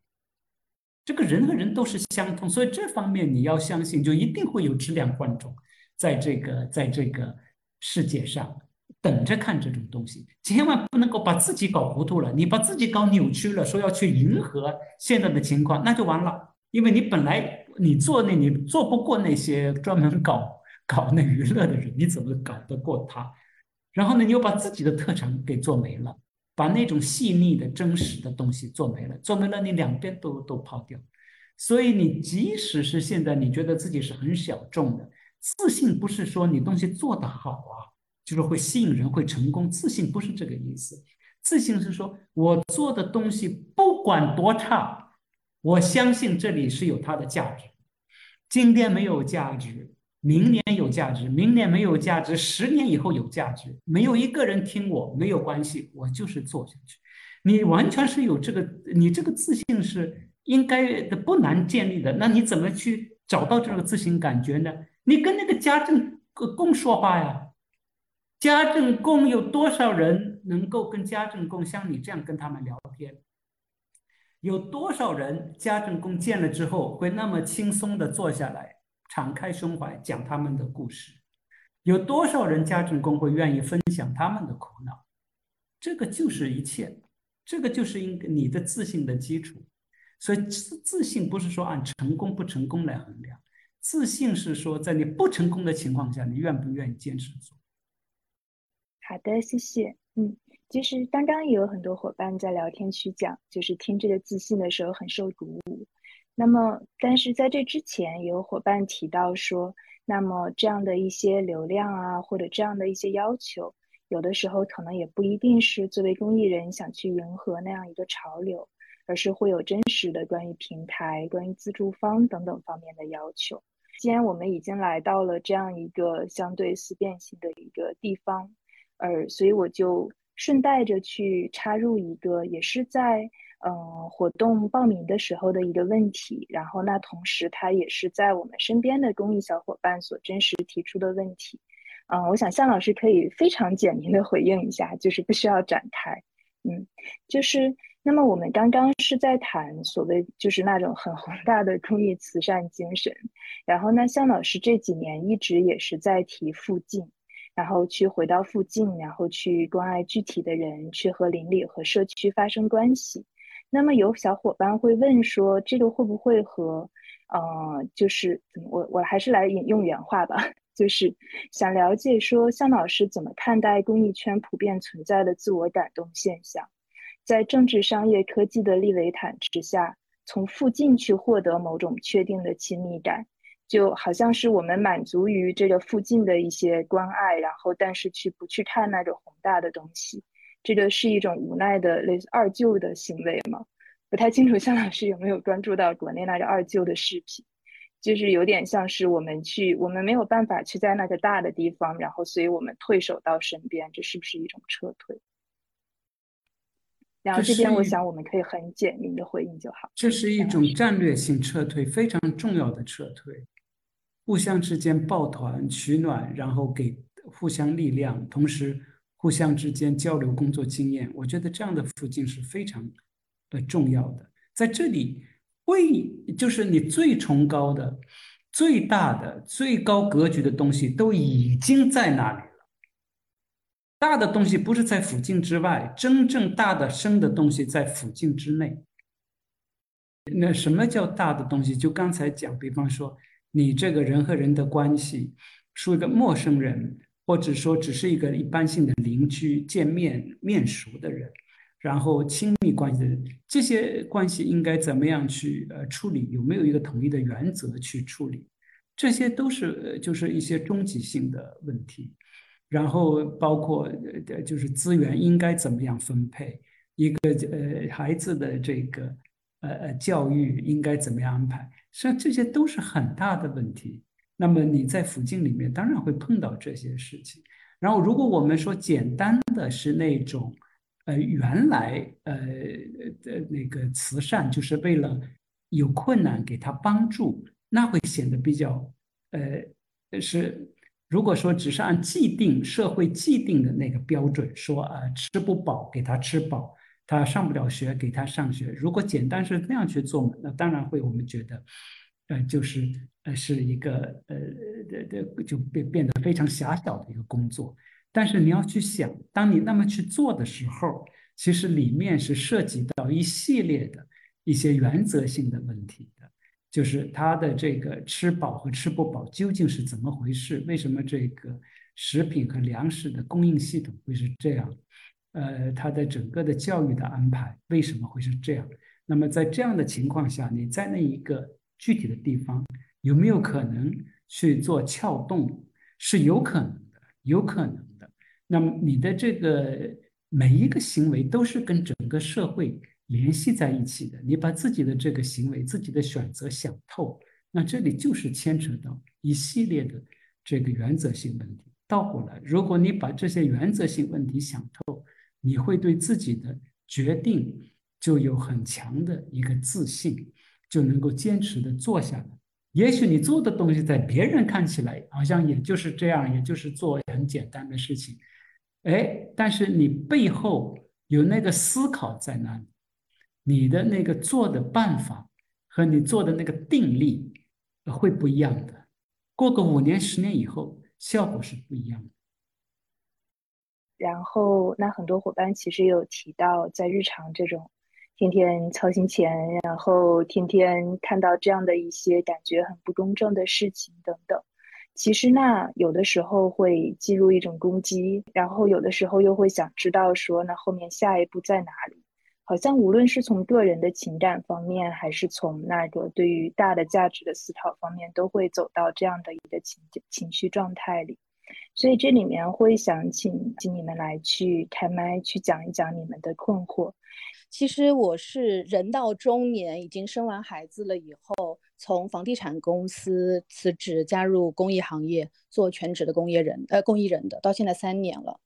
这个人和人都是相通，所以这方面你要相信，就一定会有质量观众在这个在这个世界上。等着看这种东西，千万不能够把自己搞糊涂了。你把自己搞扭曲了，说要去迎合现在的情况，那就完了。因为你本来你做那，你做不过那些专门搞 搞那娱乐的人，你怎么搞得过他？然后呢，你又把自己的特长给做没了，把那种细腻的真实的东西做没了，做没了，你两边都都抛掉。所以你即使是现在你觉得自己是很小众的，自信不是说你东西做得好啊。就是会吸引人，会成功。自信不是这个意思，自信是说我做的东西不管多差，我相信这里是有它的价值。今天没有价值，明年有价值；明年没有价值，十年以后有价值。没有一个人听我没有关系，我就是做下去。你完全是有这个，你这个自信是应该的，不难建立的。那你怎么去找到这个自信感觉呢？你跟那个家政工说话呀。家政工有多少人能够跟家政工像你这样跟他们聊天？有多少人家政工见了之后会那么轻松的坐下来，敞开胸怀讲他们的故事？有多少人家政工会愿意分享他们的苦恼？这个就是一切，这个就是应你的自信的基础。所以自自信不是说按成功不成功来衡量，自信是说在你不成功的情况下，你愿不愿意坚持做？好的，谢谢。嗯，其实刚刚也有很多伙伴在聊天区讲，就是听这个自信的时候很受鼓舞。那么，但是在这之前，也有伙伴提到说，那么这样的一些流量啊，或者这样的一些要求，有的时候可能也不一定是作为公益人想去迎合那样一个潮流，而是会有真实的关于平台、关于资助方等等方面的要求。既然我们已经来到了这样一个相对思辨性的一个地方。呃，所以我就顺带着去插入一个，也是在嗯活动报名的时候的一个问题。然后那同时，它也是在我们身边的公益小伙伴所真实提出的问题。嗯，我想向老师可以非常简明的回应一下，就是不需要展开。嗯，就是那么我们刚刚是在谈所谓就是那种很宏大的公益慈善精神，然后呢，向老师这几年一直也是在提附近，然后去回到附近，然后去关爱具体的人，去和邻里和社区发生关系。那么有小伙伴会问说，这个会不会和，呃，就是我我还是来引用原话吧。就是想了解说，向老师怎么看待公益圈普遍存在的自我感动现象？在政治、商业、科技的利维坦之下，从附近去获得某种确定的亲密感，就好像是我们满足于这个附近的一些关爱，然后但是去不去看那种宏大的东西，这个是一种无奈的类似二舅的行为吗？不太清楚向老师有没有关注到国内那个二舅的视频。就是有点像是我们去，我们没有办法去在那个大的地方，然后所以我们退守到身边，这是不是一种撤退？然后这边我想我们可以很简明的回应就好。这是一种战略性撤退，非常重要的撤退，互相之间抱团取暖，然后给互相力量，同时互相之间交流工作经验。我觉得这样的附近是非常的重要的，在这里。为就是你最崇高的、最大的、最高格局的东西都已经在那里了。大的东西不是在附近之外，真正大的生的东西在附近之内。那什么叫大的东西？就刚才讲，比方说你这个人和人的关系，说一个陌生人，或者说只是一个一般性的邻居见面面熟的人。然后亲密关系的人这些关系应该怎么样去呃处理？有没有一个统一的原则去处理？这些都是就是一些终极性的问题。然后包括呃就是资源应该怎么样分配？一个呃孩子的这个呃呃教育应该怎么样安排？实际上这些都是很大的问题。那么你在附近里面当然会碰到这些事情。然后如果我们说简单的是那种。呃，原来呃的那个慈善就是为了有困难给他帮助，那会显得比较呃是。如果说只是按既定社会既定的那个标准说啊，吃不饱给他吃饱，他上不了学给他上学。如果简单是那样去做嘛，那当然会我们觉得呃就是呃是一个呃的的就变变得非常狭小的一个工作。但是你要去想，当你那么去做的时候，其实里面是涉及到一系列的一些原则性的问题的，就是他的这个吃饱和吃不饱究竟是怎么回事？为什么这个食品和粮食的供应系统会是这样？呃，他的整个的教育的安排为什么会是这样？那么在这样的情况下，你在那一个具体的地方有没有可能去做撬动？是有可能的，有可能的。那么你的这个每一个行为都是跟整个社会联系在一起的。你把自己的这个行为、自己的选择想透，那这里就是牵扯到一系列的这个原则性问题。倒过来，如果你把这些原则性问题想透，你会对自己的决定就有很强的一个自信，就能够坚持的做下来。也许你做的东西在别人看起来好像也就是这样，也就是做很简单的事情。哎，但是你背后有那个思考在那里，你的那个做的办法和你做的那个定力会不一样的。过个五年、十年以后，效果是不一样的。然后，那很多伙伴其实有提到，在日常这种天天操心钱，然后天天看到这样的一些感觉很不公正的事情等等。其实那有的时候会进入一种攻击，然后有的时候又会想知道说那后面下一步在哪里？好像无论是从个人的情感方面，还是从那个对于大的价值的思考方面，都会走到这样的一个情情绪状态里。所以这里面会想请请你们来去开麦，去讲一讲你们的困惑。其实我是人到中年，已经生完孩子了以后。从房地产公司辞职，加入公益行业，做全职的公益人，呃，公益人的，到现在三年了。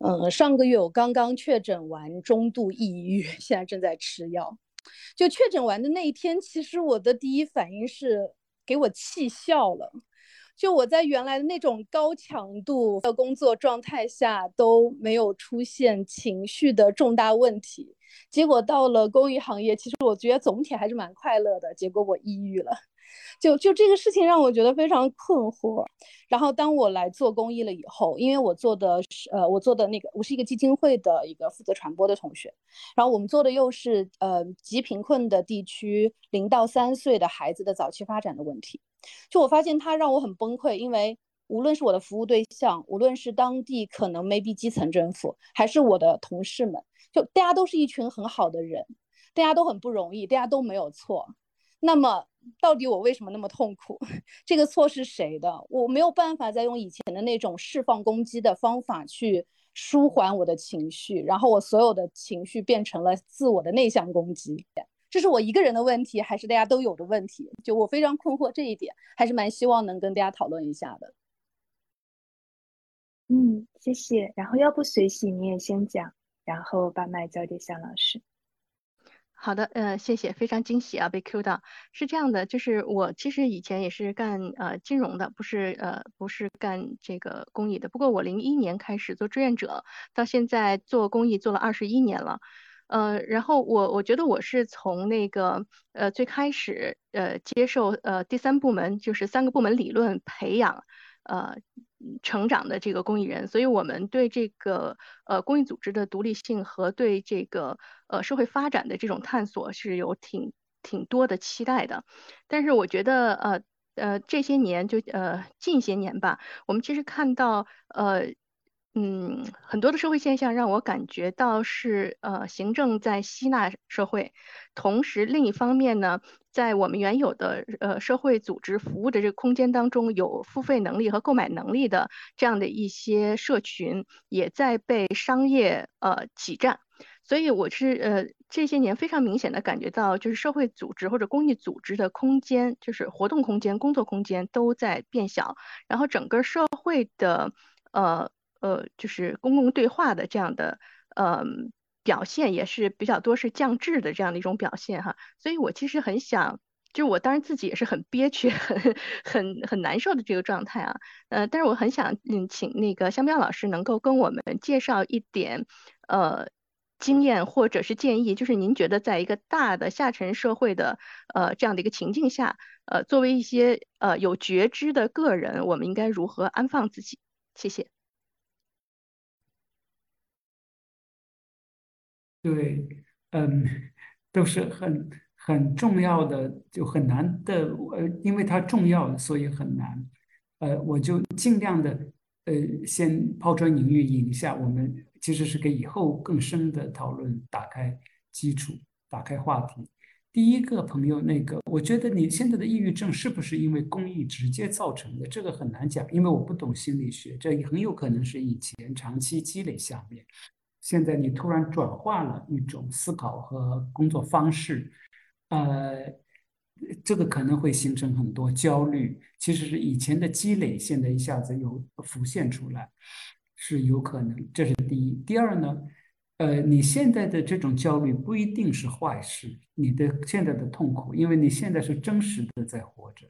嗯，上个月我刚刚确诊完中度抑郁，现在正在吃药。就确诊完的那一天，其实我的第一反应是给我气笑了。就我在原来的那种高强度的工作状态下都没有出现情绪的重大问题，结果到了公益行业，其实我觉得总体还是蛮快乐的。结果我抑郁了。就就这个事情让我觉得非常困惑。然后当我来做公益了以后，因为我做的是呃，我做的那个我是一个基金会的一个负责传播的同学，然后我们做的又是呃极贫困的地区零到三岁的孩子的早期发展的问题。就我发现它让我很崩溃，因为无论是我的服务对象，无论是当地可能 maybe 基层政府，还是我的同事们，就大家都是一群很好的人，大家都很不容易，大家都没有错。那么，到底我为什么那么痛苦？这个错是谁的？我没有办法再用以前的那种释放攻击的方法去舒缓我的情绪，然后我所有的情绪变成了自我的内向攻击。这是我一个人的问题，还是大家都有的问题？就我非常困惑这一点，还是蛮希望能跟大家讨论一下的。嗯，谢谢。然后要不随喜你也先讲，然后把麦交给向老师。好的，呃，谢谢，非常惊喜啊，被 Q 到。是这样的，就是我其实以前也是干呃金融的，不是呃不是干这个公益的。不过我零一年开始做志愿者，到现在做公益做了二十一年了。呃，然后我我觉得我是从那个呃最开始呃接受呃第三部门就是三个部门理论培养呃。成长的这个公益人，所以我们对这个呃公益组织的独立性和对这个呃社会发展的这种探索是有挺挺多的期待的。但是我觉得呃呃这些年就呃近些年吧，我们其实看到呃。嗯，很多的社会现象让我感觉到是呃，行政在吸纳社会，同时另一方面呢，在我们原有的呃社会组织服务的这个空间当中，有付费能力和购买能力的这样的一些社群，也在被商业呃挤占。所以我是呃这些年非常明显的感觉到，就是社会组织或者公益组织的空间，就是活动空间、工作空间都在变小，然后整个社会的呃。呃，就是公共对话的这样的呃表现也是比较多，是降智的这样的一种表现哈。所以我其实很想，就我当然自己也是很憋屈、很很很难受的这个状态啊。呃，但是我很想嗯，请那个香彪老师能够跟我们介绍一点呃经验或者是建议，就是您觉得在一个大的下沉社会的呃这样的一个情境下，呃，作为一些呃有觉知的个人，我们应该如何安放自己？谢谢。对，嗯，都是很很重要的，就很难的。呃，因为它重要，所以很难。呃，我就尽量的，呃，先抛砖引玉，引一下我们，其实是给以后更深的讨论打开基础，打开话题。第一个朋友，那个，我觉得你现在的抑郁症是不是因为公益直接造成的？这个很难讲，因为我不懂心理学，这很有可能是以前长期积累下面。现在你突然转化了一种思考和工作方式，呃，这个可能会形成很多焦虑。其实是以前的积累，现在一下子又浮现出来，是有可能。这是第一。第二呢，呃，你现在的这种焦虑不一定是坏事，你的现在的痛苦，因为你现在是真实的在活着。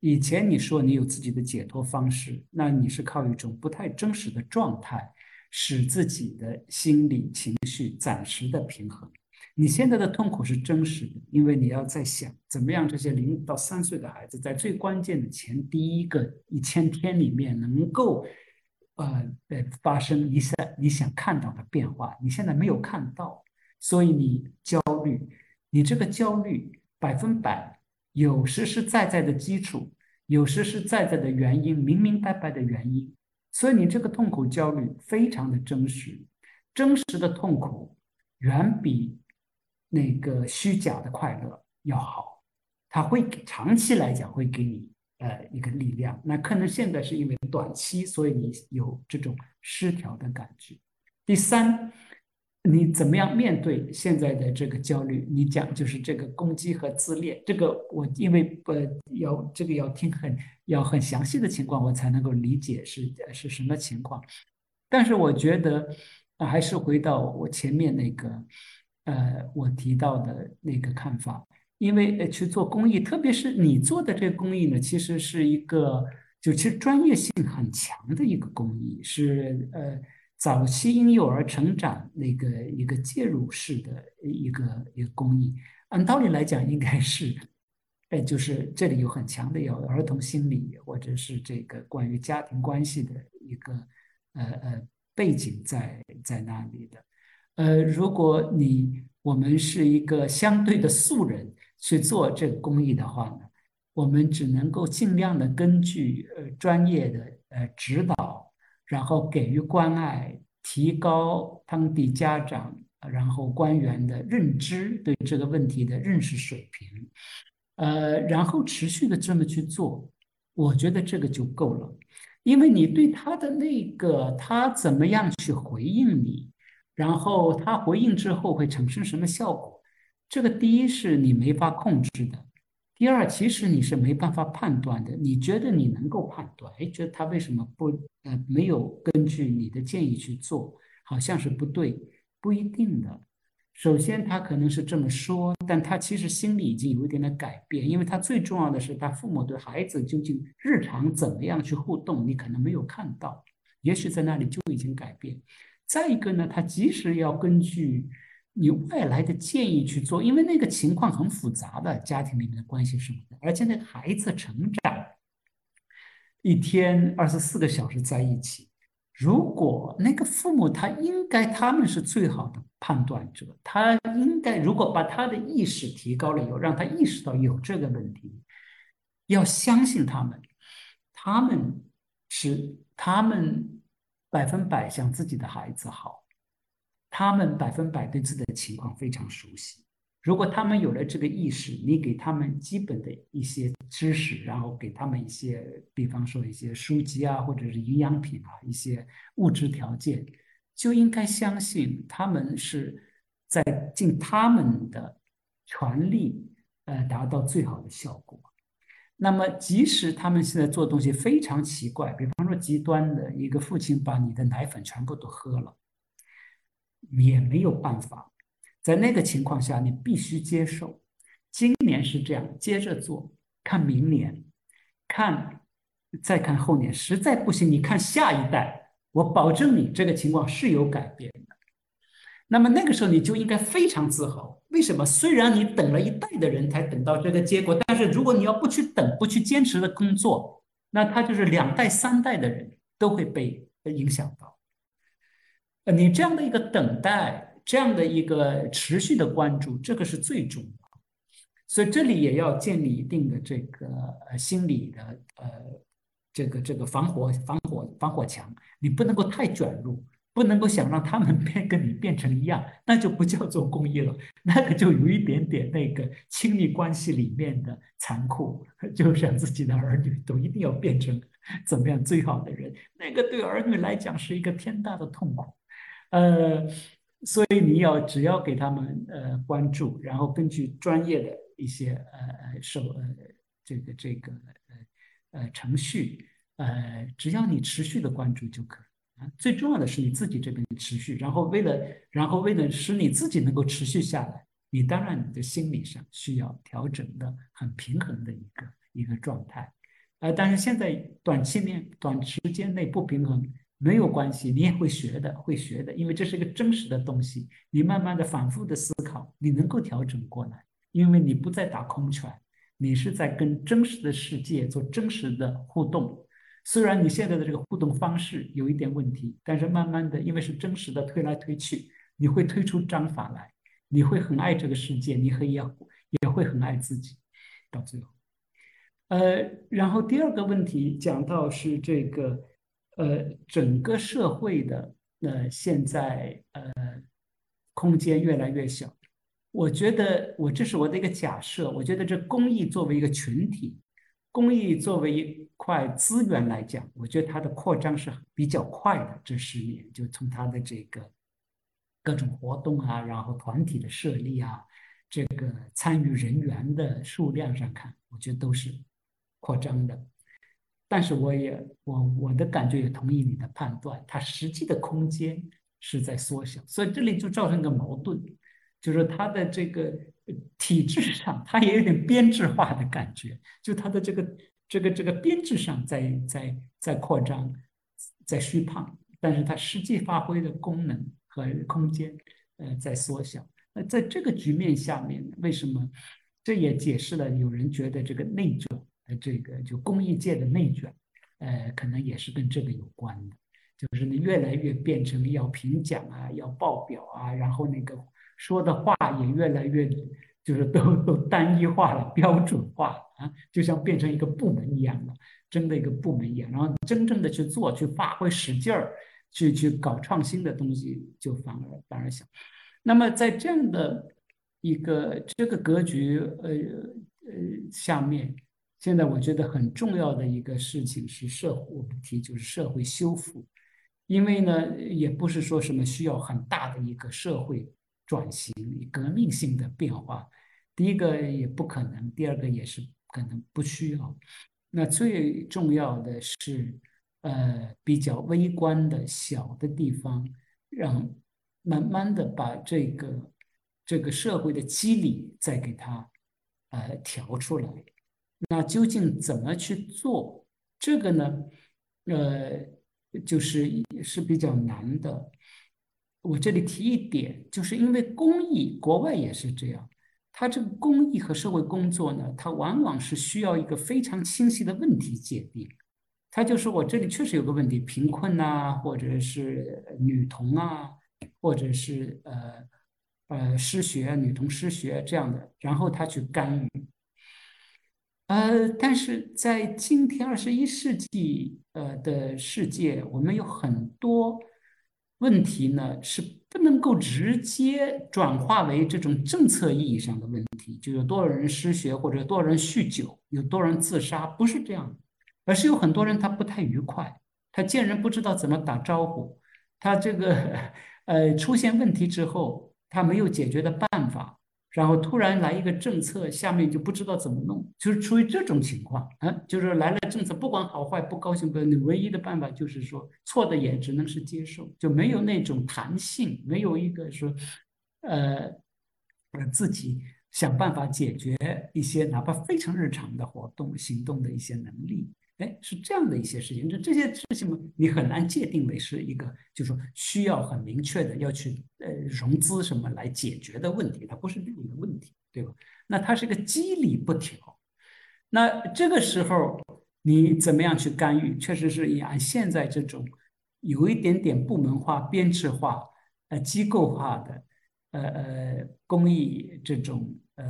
以前你说你有自己的解脱方式，那你是靠一种不太真实的状态。使自己的心理情绪暂时的平衡。你现在的痛苦是真实的，因为你要在想怎么样这些零到三岁的孩子在最关键的前第一个一千天里面能够，呃呃发生你想你想看到的变化。你现在没有看到，所以你焦虑。你这个焦虑百分百有实实在在的基础，有实实在在的原因，明明白白的原因。所以你这个痛苦、焦虑非常的真实，真实的痛苦远比那个虚假的快乐要好，它会长期来讲会给你呃一个力量。那可能现在是因为短期，所以你有这种失调的感觉。第三，你怎么样面对现在的这个焦虑？你讲就是这个攻击和自恋，这个我因为呃要这个要听很要很详细的情况，我才能够理解是是什么情况。但是我觉得还是回到我前面那个呃我提到的那个看法，因为去做公益，特别是你做的这个公益呢，其实是一个就其实专业性很强的一个公益，是呃。早期婴幼儿成长那个一个介入式的一个一个公益，按道理来讲应该是，哎，就是这里有很强的有儿童心理或者是这个关于家庭关系的一个呃呃背景在在那里的，呃，如果你我们是一个相对的素人去做这个公益的话呢，我们只能够尽量的根据呃专业的呃指导。然后给予关爱，提高当地家长，然后官员的认知，对这个问题的认识水平，呃，然后持续的这么去做，我觉得这个就够了。因为你对他的那个，他怎么样去回应你，然后他回应之后会产生什么效果，这个第一是你没法控制的。第二，其实你是没办法判断的。你觉得你能够判断？哎，觉得他为什么不呃没有根据你的建议去做？好像是不对，不一定的。首先，他可能是这么说，但他其实心里已经有一点的改变，因为他最重要的是他父母对孩子究竟日常怎么样去互动，你可能没有看到，也许在那里就已经改变。再一个呢，他即使要根据。你外来的建议去做，因为那个情况很复杂的家庭里面的关系什么的，而且那个孩子成长一天二十四个小时在一起，如果那个父母他应该他们是最好的判断者，他应该如果把他的意识提高了以后，让他意识到有这个问题，要相信他们，他们是他们百分百想自己的孩子好。他们百分百对自己的情况非常熟悉。如果他们有了这个意识，你给他们基本的一些知识，然后给他们一些，比方说一些书籍啊，或者是营养品啊，一些物质条件，就应该相信他们是在尽他们的全力，呃，达到最好的效果。那么，即使他们现在做东西非常奇怪，比方说极端的一个父亲把你的奶粉全部都喝了。也没有办法，在那个情况下，你必须接受。今年是这样，接着做，看明年，看，再看后年，实在不行，你看下一代，我保证你这个情况是有改变的。那么那个时候你就应该非常自豪。为什么？虽然你等了一代的人才等到这个结果，但是如果你要不去等，不去坚持的工作，那他就是两代、三代的人都会被影响到。呃，你这样的一个等待，这样的一个持续的关注，这个是最重要。所以这里也要建立一定的这个呃心理的呃这个这个防火防火防火墙，你不能够太卷入，不能够想让他们变跟你变成一样，那就不叫做公益了，那个就有一点点那个亲密关系里面的残酷，就想自己的儿女都一定要变成怎么样最好的人，那个对儿女来讲是一个天大的痛苦。呃，所以你要只要给他们呃关注，然后根据专业的一些呃呃手呃这个这个呃呃程序呃，只要你持续的关注就可以啊。最重要的是你自己这边的持续，然后为了然后为了使你自己能够持续下来，你当然你的心理上需要调整的很平衡的一个一个状态，呃，但是现在短期内短时间内不平衡。没有关系，你也会学的，会学的，因为这是一个真实的东西。你慢慢的、反复的思考，你能够调整过来，因为你不再打空拳，你是在跟真实的世界做真实的互动。虽然你现在的这个互动方式有一点问题，但是慢慢的，因为是真实的推来推去，你会推出章法来，你会很爱这个世界，你会也也会很爱自己，到最后。呃，然后第二个问题讲到是这个。呃，整个社会的呃，现在呃，空间越来越小。我觉得，我这是我的一个假设。我觉得，这公益作为一个群体，公益作为一块资源来讲，我觉得它的扩张是比较快的。这十年，就从它的这个各种活动啊，然后团体的设立啊，这个参与人员的数量上看，我觉得都是扩张的。但是我也我我的感觉也同意你的判断，它实际的空间是在缩小，所以这里就造成一个矛盾，就是它的这个体制上，它也有点编制化的感觉，就它的这个这个这个编制上在在在扩张，在虚胖，但是它实际发挥的功能和空间，呃，在缩小。那在这个局面下面，为什么？这也解释了有人觉得这个内卷。呃，这个就公益界的内卷，呃，可能也是跟这个有关的，就是呢，越来越变成要评奖啊，要报表啊，然后那个说的话也越来越，就是都都单一化了，标准化啊，就像变成一个部门一样的，真的一个部门一样，然后真正的去做，去发挥使劲儿，去去搞创新的东西，就反而反而小。那么在这样的一个这个格局，呃呃下面。现在我觉得很重要的一个事情是社会，我不提就是社会修复，因为呢，也不是说什么需要很大的一个社会转型、革命性的变化。第一个也不可能，第二个也是可能不需要。那最重要的是，呃，比较微观的小的地方，让慢慢的把这个这个社会的机理再给它呃调出来。那究竟怎么去做这个呢？呃，就是是比较难的。我这里提一点，就是因为公益，国外也是这样。它这个公益和社会工作呢，它往往是需要一个非常清晰的问题界定。它就是我这里确实有个问题，贫困啊，或者是女童啊，或者是呃呃失学，女童失学这样的，然后他去干预。呃，但是在今天二十一世纪呃的世界，我们有很多问题呢，是不能够直接转化为这种政策意义上的问题，就有多少人失学，或者多少人酗酒，有多少人自杀，不是这样，而是有很多人他不太愉快，他见人不知道怎么打招呼，他这个 呃出现问题之后，他没有解决的办法。然后突然来一个政策，下面就不知道怎么弄，就是出于这种情况啊，就是来了政策，不管好坏，不高兴不，你唯一的办法就是说错的也只能是接受，就没有那种弹性，没有一个说，呃，呃自己想办法解决一些哪怕非常日常的活动行动的一些能力。哎，是这样的一些事情，这这些事情嘛，你很难界定为是一个，就是说需要很明确的要去呃融资什么来解决的问题，它不是这样的问题，对吧？那它是个机理不调，那这个时候你怎么样去干预？确实是按现在这种有一点点部门化、编制化、呃机构化的呃呃公益这种呃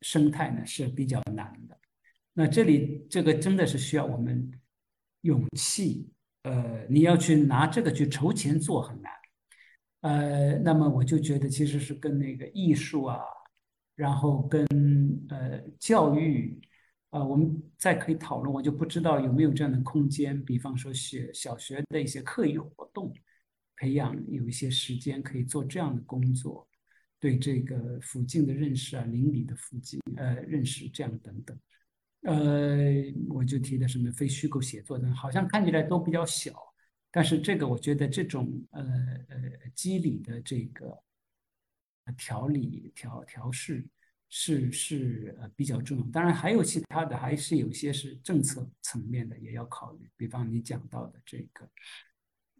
生态呢，是比较难的。那这里这个真的是需要我们勇气，呃，你要去拿这个去筹钱做很难，呃，那么我就觉得其实是跟那个艺术啊，然后跟呃教育啊，我们再可以讨论，我就不知道有没有这样的空间，比方说学小学的一些课余活动，培养有一些时间可以做这样的工作，对这个附近的认识啊，邻里的附近呃认识这样等等。呃，我就提的什么非虚构写作呢？好像看起来都比较小，但是这个我觉得这种呃呃机理的这个调理调调试是是呃比较重要。当然还有其他的，还是有些是政策层面的也要考虑。比方你讲到的这个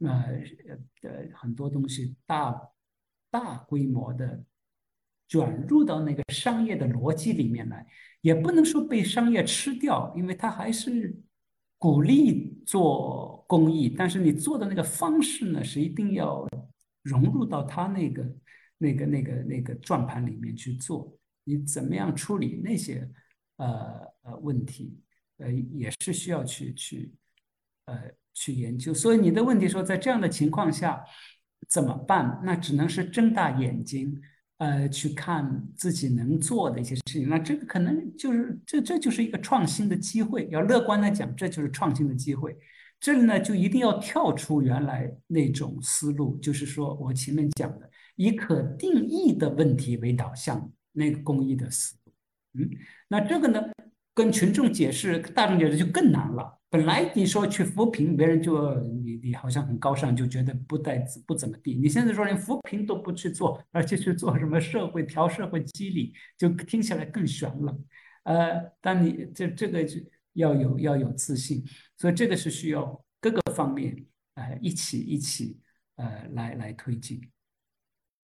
呃呃很多东西大大规模的转入到那个商业的逻辑里面来。也不能说被商业吃掉，因为它还是鼓励做公益，但是你做的那个方式呢，是一定要融入到他那个、那个、那个、那个转盘里面去做。你怎么样处理那些呃呃问题，呃，也是需要去去呃去研究。所以你的问题说，在这样的情况下怎么办？那只能是睁大眼睛。呃，去看自己能做的一些事情，那这个可能就是这这就是一个创新的机会。要乐观的讲，这就是创新的机会。这里呢，就一定要跳出原来那种思路，就是说我前面讲的，以可定义的问题为导向那个公益的思路。嗯，那这个呢，跟群众解释、大众解释就更难了。本来你说去扶贫，别人就你你好像很高尚，就觉得不带不怎么地。你现在说连扶贫都不去做，而且去做什么社会调社会机理，就听起来更悬了。呃，但你这这个要有要有自信，所以这个是需要各个方面呃一起一起呃来来推进。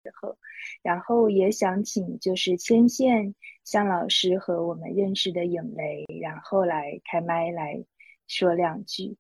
然后，然后也想请就是牵线向老师和我们认识的影雷，然后来开麦来。说两句。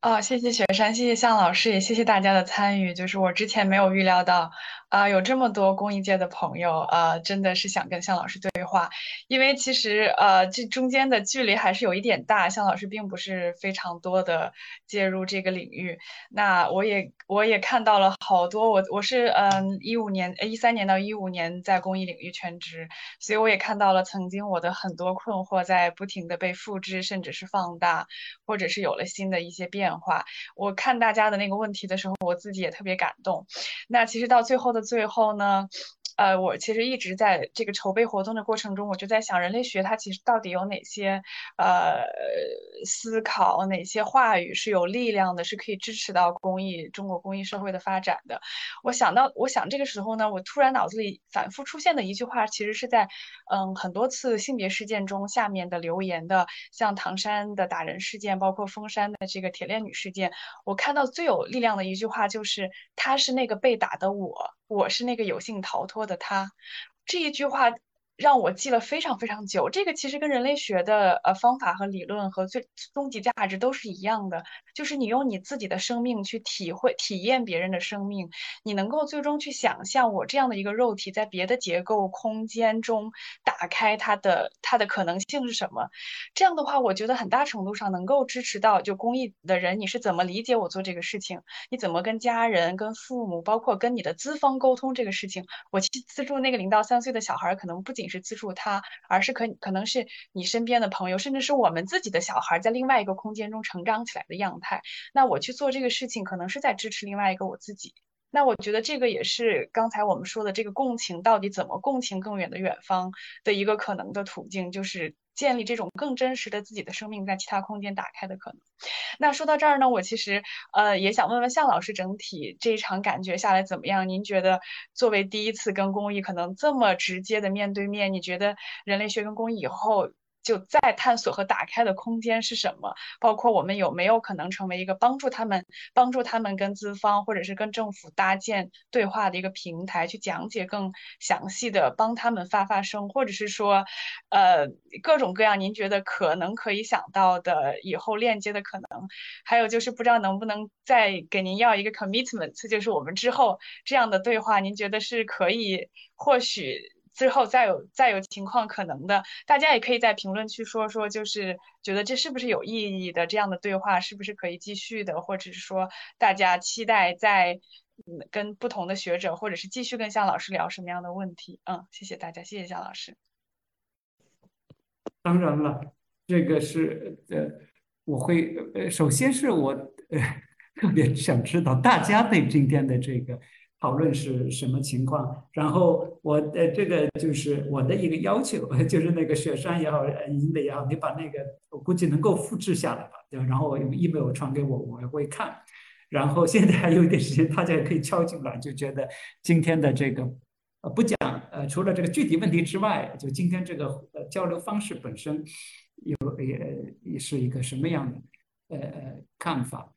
哦，谢谢雪山，谢谢向老师，也谢谢大家的参与。就是我之前没有预料到，啊，有这么多公益界的朋友，呃，真的是想跟向老师对话。因为其实，呃，这中间的距离还是有一点大，向老师并不是非常多的介入这个领域。那我也我也看到了好多，我我是嗯一五年呃，一三年到一五年在公益领域全职，所以我也看到了曾经我的很多困惑在不停的被复制，甚至是放大，或者是有了新的一些变。化，我看大家的那个问题的时候，我自己也特别感动。那其实到最后的最后呢？呃，我其实一直在这个筹备活动的过程中，我就在想，人类学它其实到底有哪些呃思考，哪些话语是有力量的，是可以支持到公益中国公益社会的发展的。我想到，我想这个时候呢，我突然脑子里反复出现的一句话，其实是在嗯很多次性别事件中下面的留言的，像唐山的打人事件，包括封山的这个铁链女事件，我看到最有力量的一句话就是，她是那个被打的我。我是那个有幸逃脱的他，这一句话。让我记了非常非常久。这个其实跟人类学的呃方法和理论和最终极价值都是一样的，就是你用你自己的生命去体会、体验别人的生命，你能够最终去想象我这样的一个肉体在别的结构空间中打开它的它的可能性是什么。这样的话，我觉得很大程度上能够支持到就公益的人，你是怎么理解我做这个事情？你怎么跟家人、跟父母，包括跟你的资方沟通这个事情？我去资助那个零到三岁的小孩，可能不仅是资助他，而是可可能是你身边的朋友，甚至是我们自己的小孩，在另外一个空间中成长起来的样态。那我去做这个事情，可能是在支持另外一个我自己。那我觉得这个也是刚才我们说的这个共情，到底怎么共情更远的远方的一个可能的途径，就是。建立这种更真实的自己的生命在其他空间打开的可能。那说到这儿呢，我其实呃也想问问向老师，整体这一场感觉下来怎么样？您觉得作为第一次跟公益可能这么直接的面对面，你觉得人类学跟公益以后？就再探索和打开的空间是什么？包括我们有没有可能成为一个帮助他们、帮助他们跟资方或者是跟政府搭建对话的一个平台，去讲解更详细的，帮他们发发声，或者是说，呃，各种各样您觉得可能可以想到的以后链接的可能。还有就是不知道能不能再给您要一个 commitment，就是我们之后这样的对话，您觉得是可以，或许。之后再有再有情况可能的，大家也可以在评论区说说，就是觉得这是不是有意义的这样的对话，是不是可以继续的，或者是说大家期待在跟不同的学者，或者是继续跟向老师聊什么样的问题？嗯，谢谢大家，谢谢向老师。当然了，这个是呃，我会呃，首先是我呃 特别想知道大家对今天的这个。讨论是什么情况？然后我的这个就是我的一个要求，就是那个雪山也好，银的也好，你把那个我估计能够复制下来吧，对吧？然后我用 email 传给我，我也会看。然后现在还有一点时间，大家也可以敲进来，就觉得今天的这个呃不讲呃，除了这个具体问题之外，就今天这个呃交流方式本身有也也是一个什么样的呃呃看法？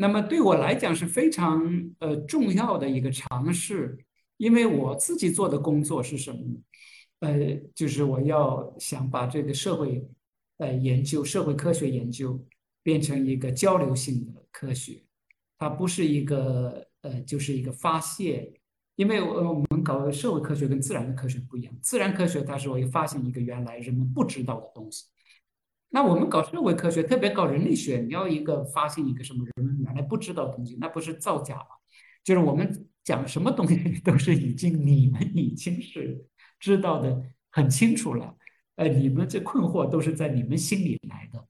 那么对我来讲是非常呃重要的一个尝试，因为我自己做的工作是什么呢？呃，就是我要想把这个社会呃研究、社会科学研究变成一个交流性的科学，它不是一个呃就是一个发现，因为我我们搞社会科学跟自然的科学不一样，自然科学它是我发现一个原来人们不知道的东西。那我们搞社会科学，特别搞人类学，你要一个发现一个什么人们原来不知道的东西，那不是造假吗？就是我们讲什么东西 都是已经你们已经是知道的很清楚了，呃，你们这困惑都是在你们心里来的，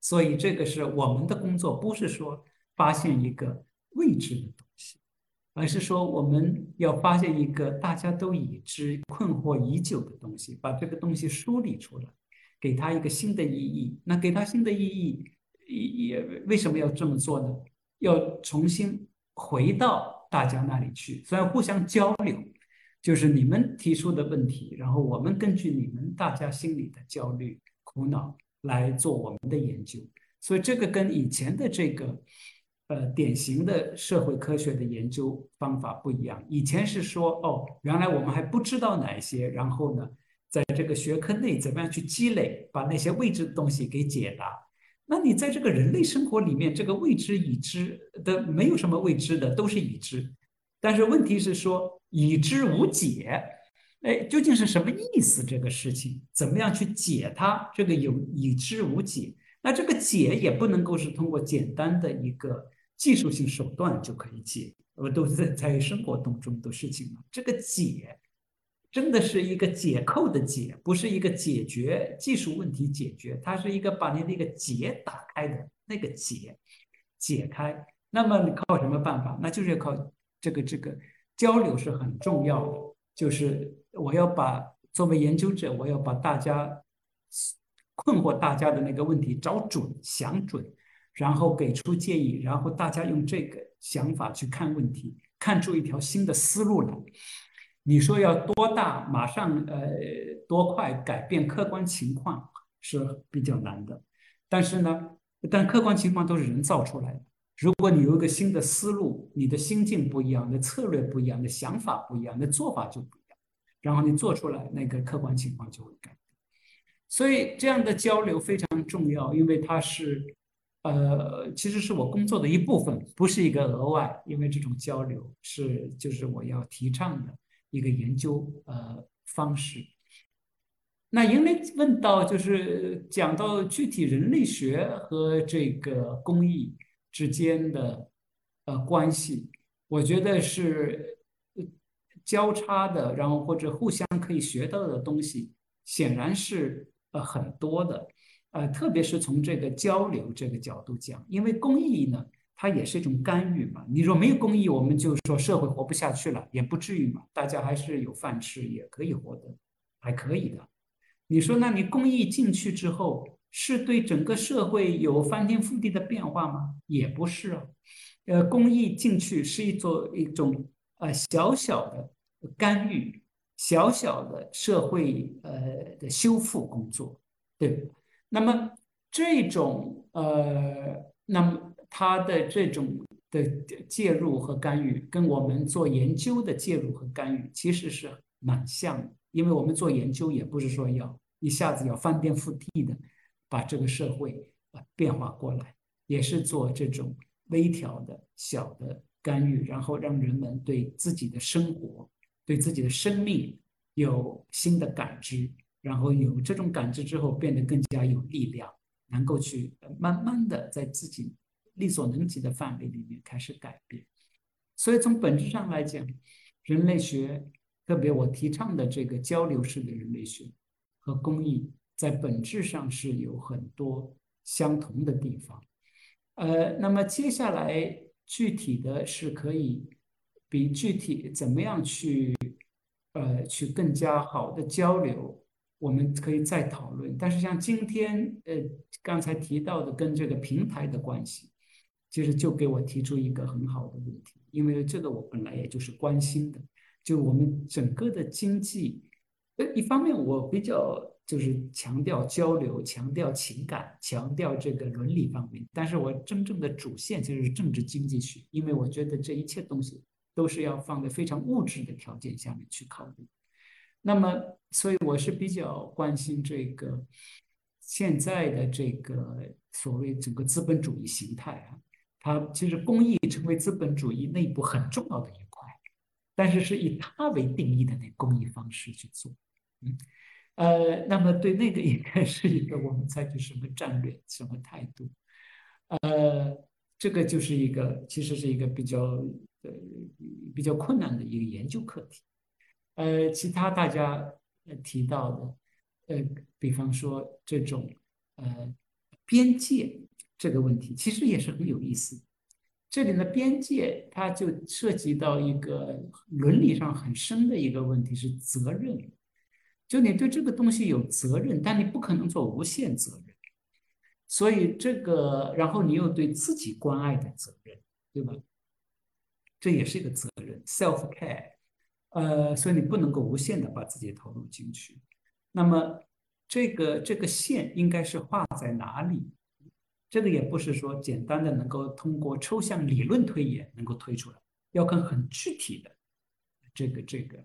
所以这个是我们的工作，不是说发现一个未知的东西，而是说我们要发现一个大家都已知、困惑已久的东西，把这个东西梳理出来，给他一个新的意义。那给他新的意义，也为什么要这么做呢？要重新回到大家那里去，所以互相交流，就是你们提出的问题，然后我们根据你们大家心里的焦虑、苦恼来做我们的研究。所以这个跟以前的这个，呃，典型的社会科学的研究方法不一样。以前是说，哦，原来我们还不知道哪些，然后呢，在这个学科内怎么样去积累，把那些未知的东西给解答。那你在这个人类生活里面，这个未知已知的没有什么未知的，都是已知。但是问题是说已知无解，哎，究竟是什么意思？这个事情怎么样去解它？这个有已知无解。那这个解也不能够是通过简单的一个技术性手段就可以解，呃，都是在在生活当中的事情嘛。这个解真的是一个解扣的解，不是一个解决技术问题解决，它是一个把你那个结打开的那个结解开。那么你靠什么办法？那就是要靠这个这个交流是很重要的。就是我要把作为研究者，我要把大家。困惑大家的那个问题，找准、想准，然后给出建议，然后大家用这个想法去看问题，看出一条新的思路来。你说要多大，马上呃多快改变客观情况是比较难的。但是呢，但客观情况都是人造出来的。如果你有一个新的思路，你的心境不一样，的策略不一样，的想法不一样，的做法就不一样，然后你做出来，那个客观情况就会改变。所以这样的交流非常重要，因为它是，呃，其实是我工作的一部分，不是一个额外。因为这种交流是就是我要提倡的一个研究呃方式。那因为问到就是讲到具体人类学和这个工艺之间的呃关系，我觉得是交叉的，然后或者互相可以学到的东西，显然是。呃，很多的，呃，特别是从这个交流这个角度讲，因为工艺呢，它也是一种干预嘛。你说没有公益，我们就说社会活不下去了，也不至于嘛，大家还是有饭吃，也可以活得还可以的。你说，那你公益进去之后，是对整个社会有翻天覆地的变化吗？也不是啊。呃，公益进去是一座一种呃小小的干预。小小的社会呃的修复工作，对那么这种呃，那么他的这种的介入和干预，跟我们做研究的介入和干预其实是蛮像的。因为我们做研究也不是说要一下子要翻天覆地的把这个社会啊变化过来，也是做这种微调的小的干预，然后让人们对自己的生活。对自己的生命有新的感知，然后有这种感知之后，变得更加有力量，能够去慢慢的在自己力所能及的范围里面开始改变。所以从本质上来讲，人类学，特别我提倡的这个交流式的人类学和公益，在本质上是有很多相同的地方。呃，那么接下来具体的是可以。比具体怎么样去，呃，去更加好的交流，我们可以再讨论。但是像今天，呃，刚才提到的跟这个平台的关系，其实就给我提出一个很好的问题，因为这个我本来也就是关心的，就我们整个的经济，呃，一方面我比较就是强调交流，强调情感，强调这个伦理方面，但是我真正的主线其实是政治经济学，因为我觉得这一切东西。都是要放在非常物质的条件下面去考虑，那么，所以我是比较关心这个现在的这个所谓整个资本主义形态啊，它其实公益成为资本主义内部很重要的一块，但是是以它为定义的那公益方式去做，嗯，呃，那么对那个应该是一个我们采取什么战略、什么态度，呃，这个就是一个其实是一个比较。呃，比较困难的一个研究课题。呃，其他大家提到的，呃，比方说这种呃边界这个问题，其实也是很有意思。这里的边界，它就涉及到一个伦理上很深的一个问题，是责任。就你对这个东西有责任，但你不可能做无限责任。所以这个，然后你又对自己关爱的责任，对吧？这也是一个责任，self care。呃，所以你不能够无限的把自己投入进去。那么，这个这个线应该是画在哪里？这个也不是说简单的能够通过抽象理论推演能够推出来，要看很具体的这个这个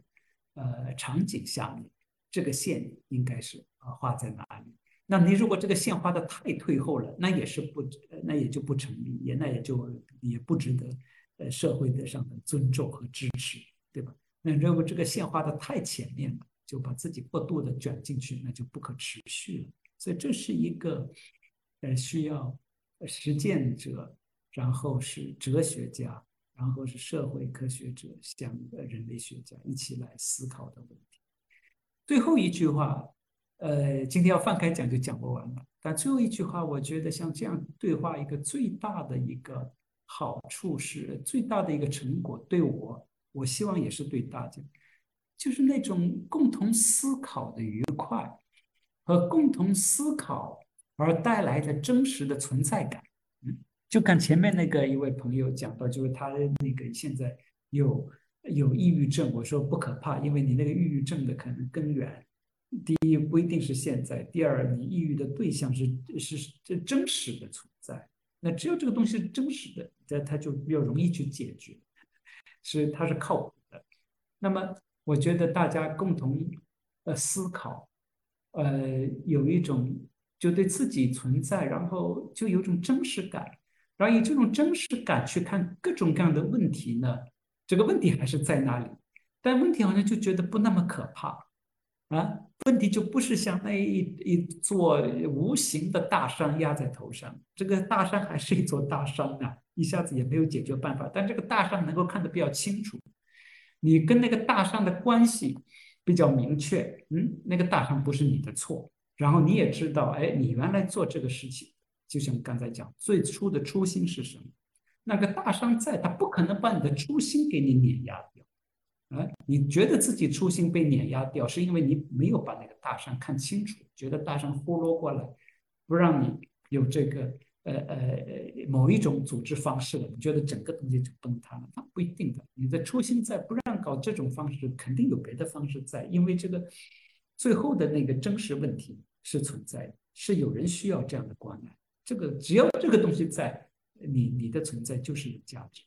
呃场景下面，这个线应该是啊画在哪里？那你如果这个线画的太退后了，那也是不那也就不成立，也那也就也不值得呃社会的上的尊重和支持，对吧？那如果这个线画的太前面了，就把自己过度的卷进去，那就不可持续了。所以这是一个。呃，需要实践者，然后是哲学家，然后是社会科学者，像呃人类学家一起来思考的问题。最后一句话，呃，今天要放开讲就讲不完了。但最后一句话，我觉得像这样对话，一个最大的一个好处是，最大的一个成果，对我，我希望也是对大家，就是那种共同思考的愉快和共同思考。而带来的真实的存在感，嗯，就看前面那个一位朋友讲到，就是他那个现在有有抑郁症，我说不可怕，因为你那个抑郁症的可能根源，第一不一定是现在，第二你抑郁的对象是是这真实的存在，那只有这个东西是真实的，那它就比较容易去解决，是它是靠谱的。那么我觉得大家共同呃思考，呃有一种。就对自己存在，然后就有种真实感，然后以这种真实感去看各种各样的问题呢，这个问题还是在那里，但问题好像就觉得不那么可怕。啊，问题就不是像那一一座无形的大山压在头上，这个大山还是一座大山啊，一下子也没有解决办法，但这个大山能够看得比较清楚，你跟那个大山的关系比较明确，嗯，那个大山不是你的错。然后你也知道，哎，你原来做这个事情，就像刚才讲，最初的初心是什么？那个大山在，他不可能把你的初心给你碾压掉。啊，你觉得自己初心被碾压掉，是因为你没有把那个大山看清楚，觉得大山呼噜过来，不让你有这个呃呃某一种组织方式了，你觉得整个东西就崩塌了？那不一定的，你的初心在，不让搞这种方式，肯定有别的方式在，因为这个最后的那个真实问题。是存在的，是有人需要这样的关爱。这个只要这个东西在，你你的存在就是有价值。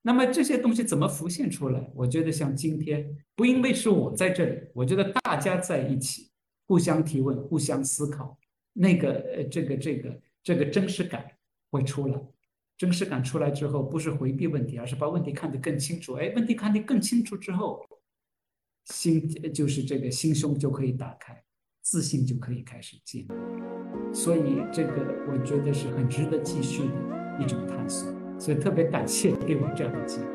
那么这些东西怎么浮现出来？我觉得像今天，不因为是我在这里，我觉得大家在一起，互相提问、互相思考，那个呃，这个这个这个真实感会出来。真实感出来之后，不是回避问题，而是把问题看得更清楚。哎，问题看得更清楚之后，心就是这个心胸就可以打开。自信就可以开始建立，所以这个我觉得是很值得继续的一种探索，所以特别感谢给我这样的机会。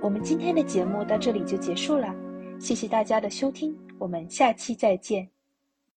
我们今天的节目到这里就结束了，谢谢大家的收听，我们下期再见。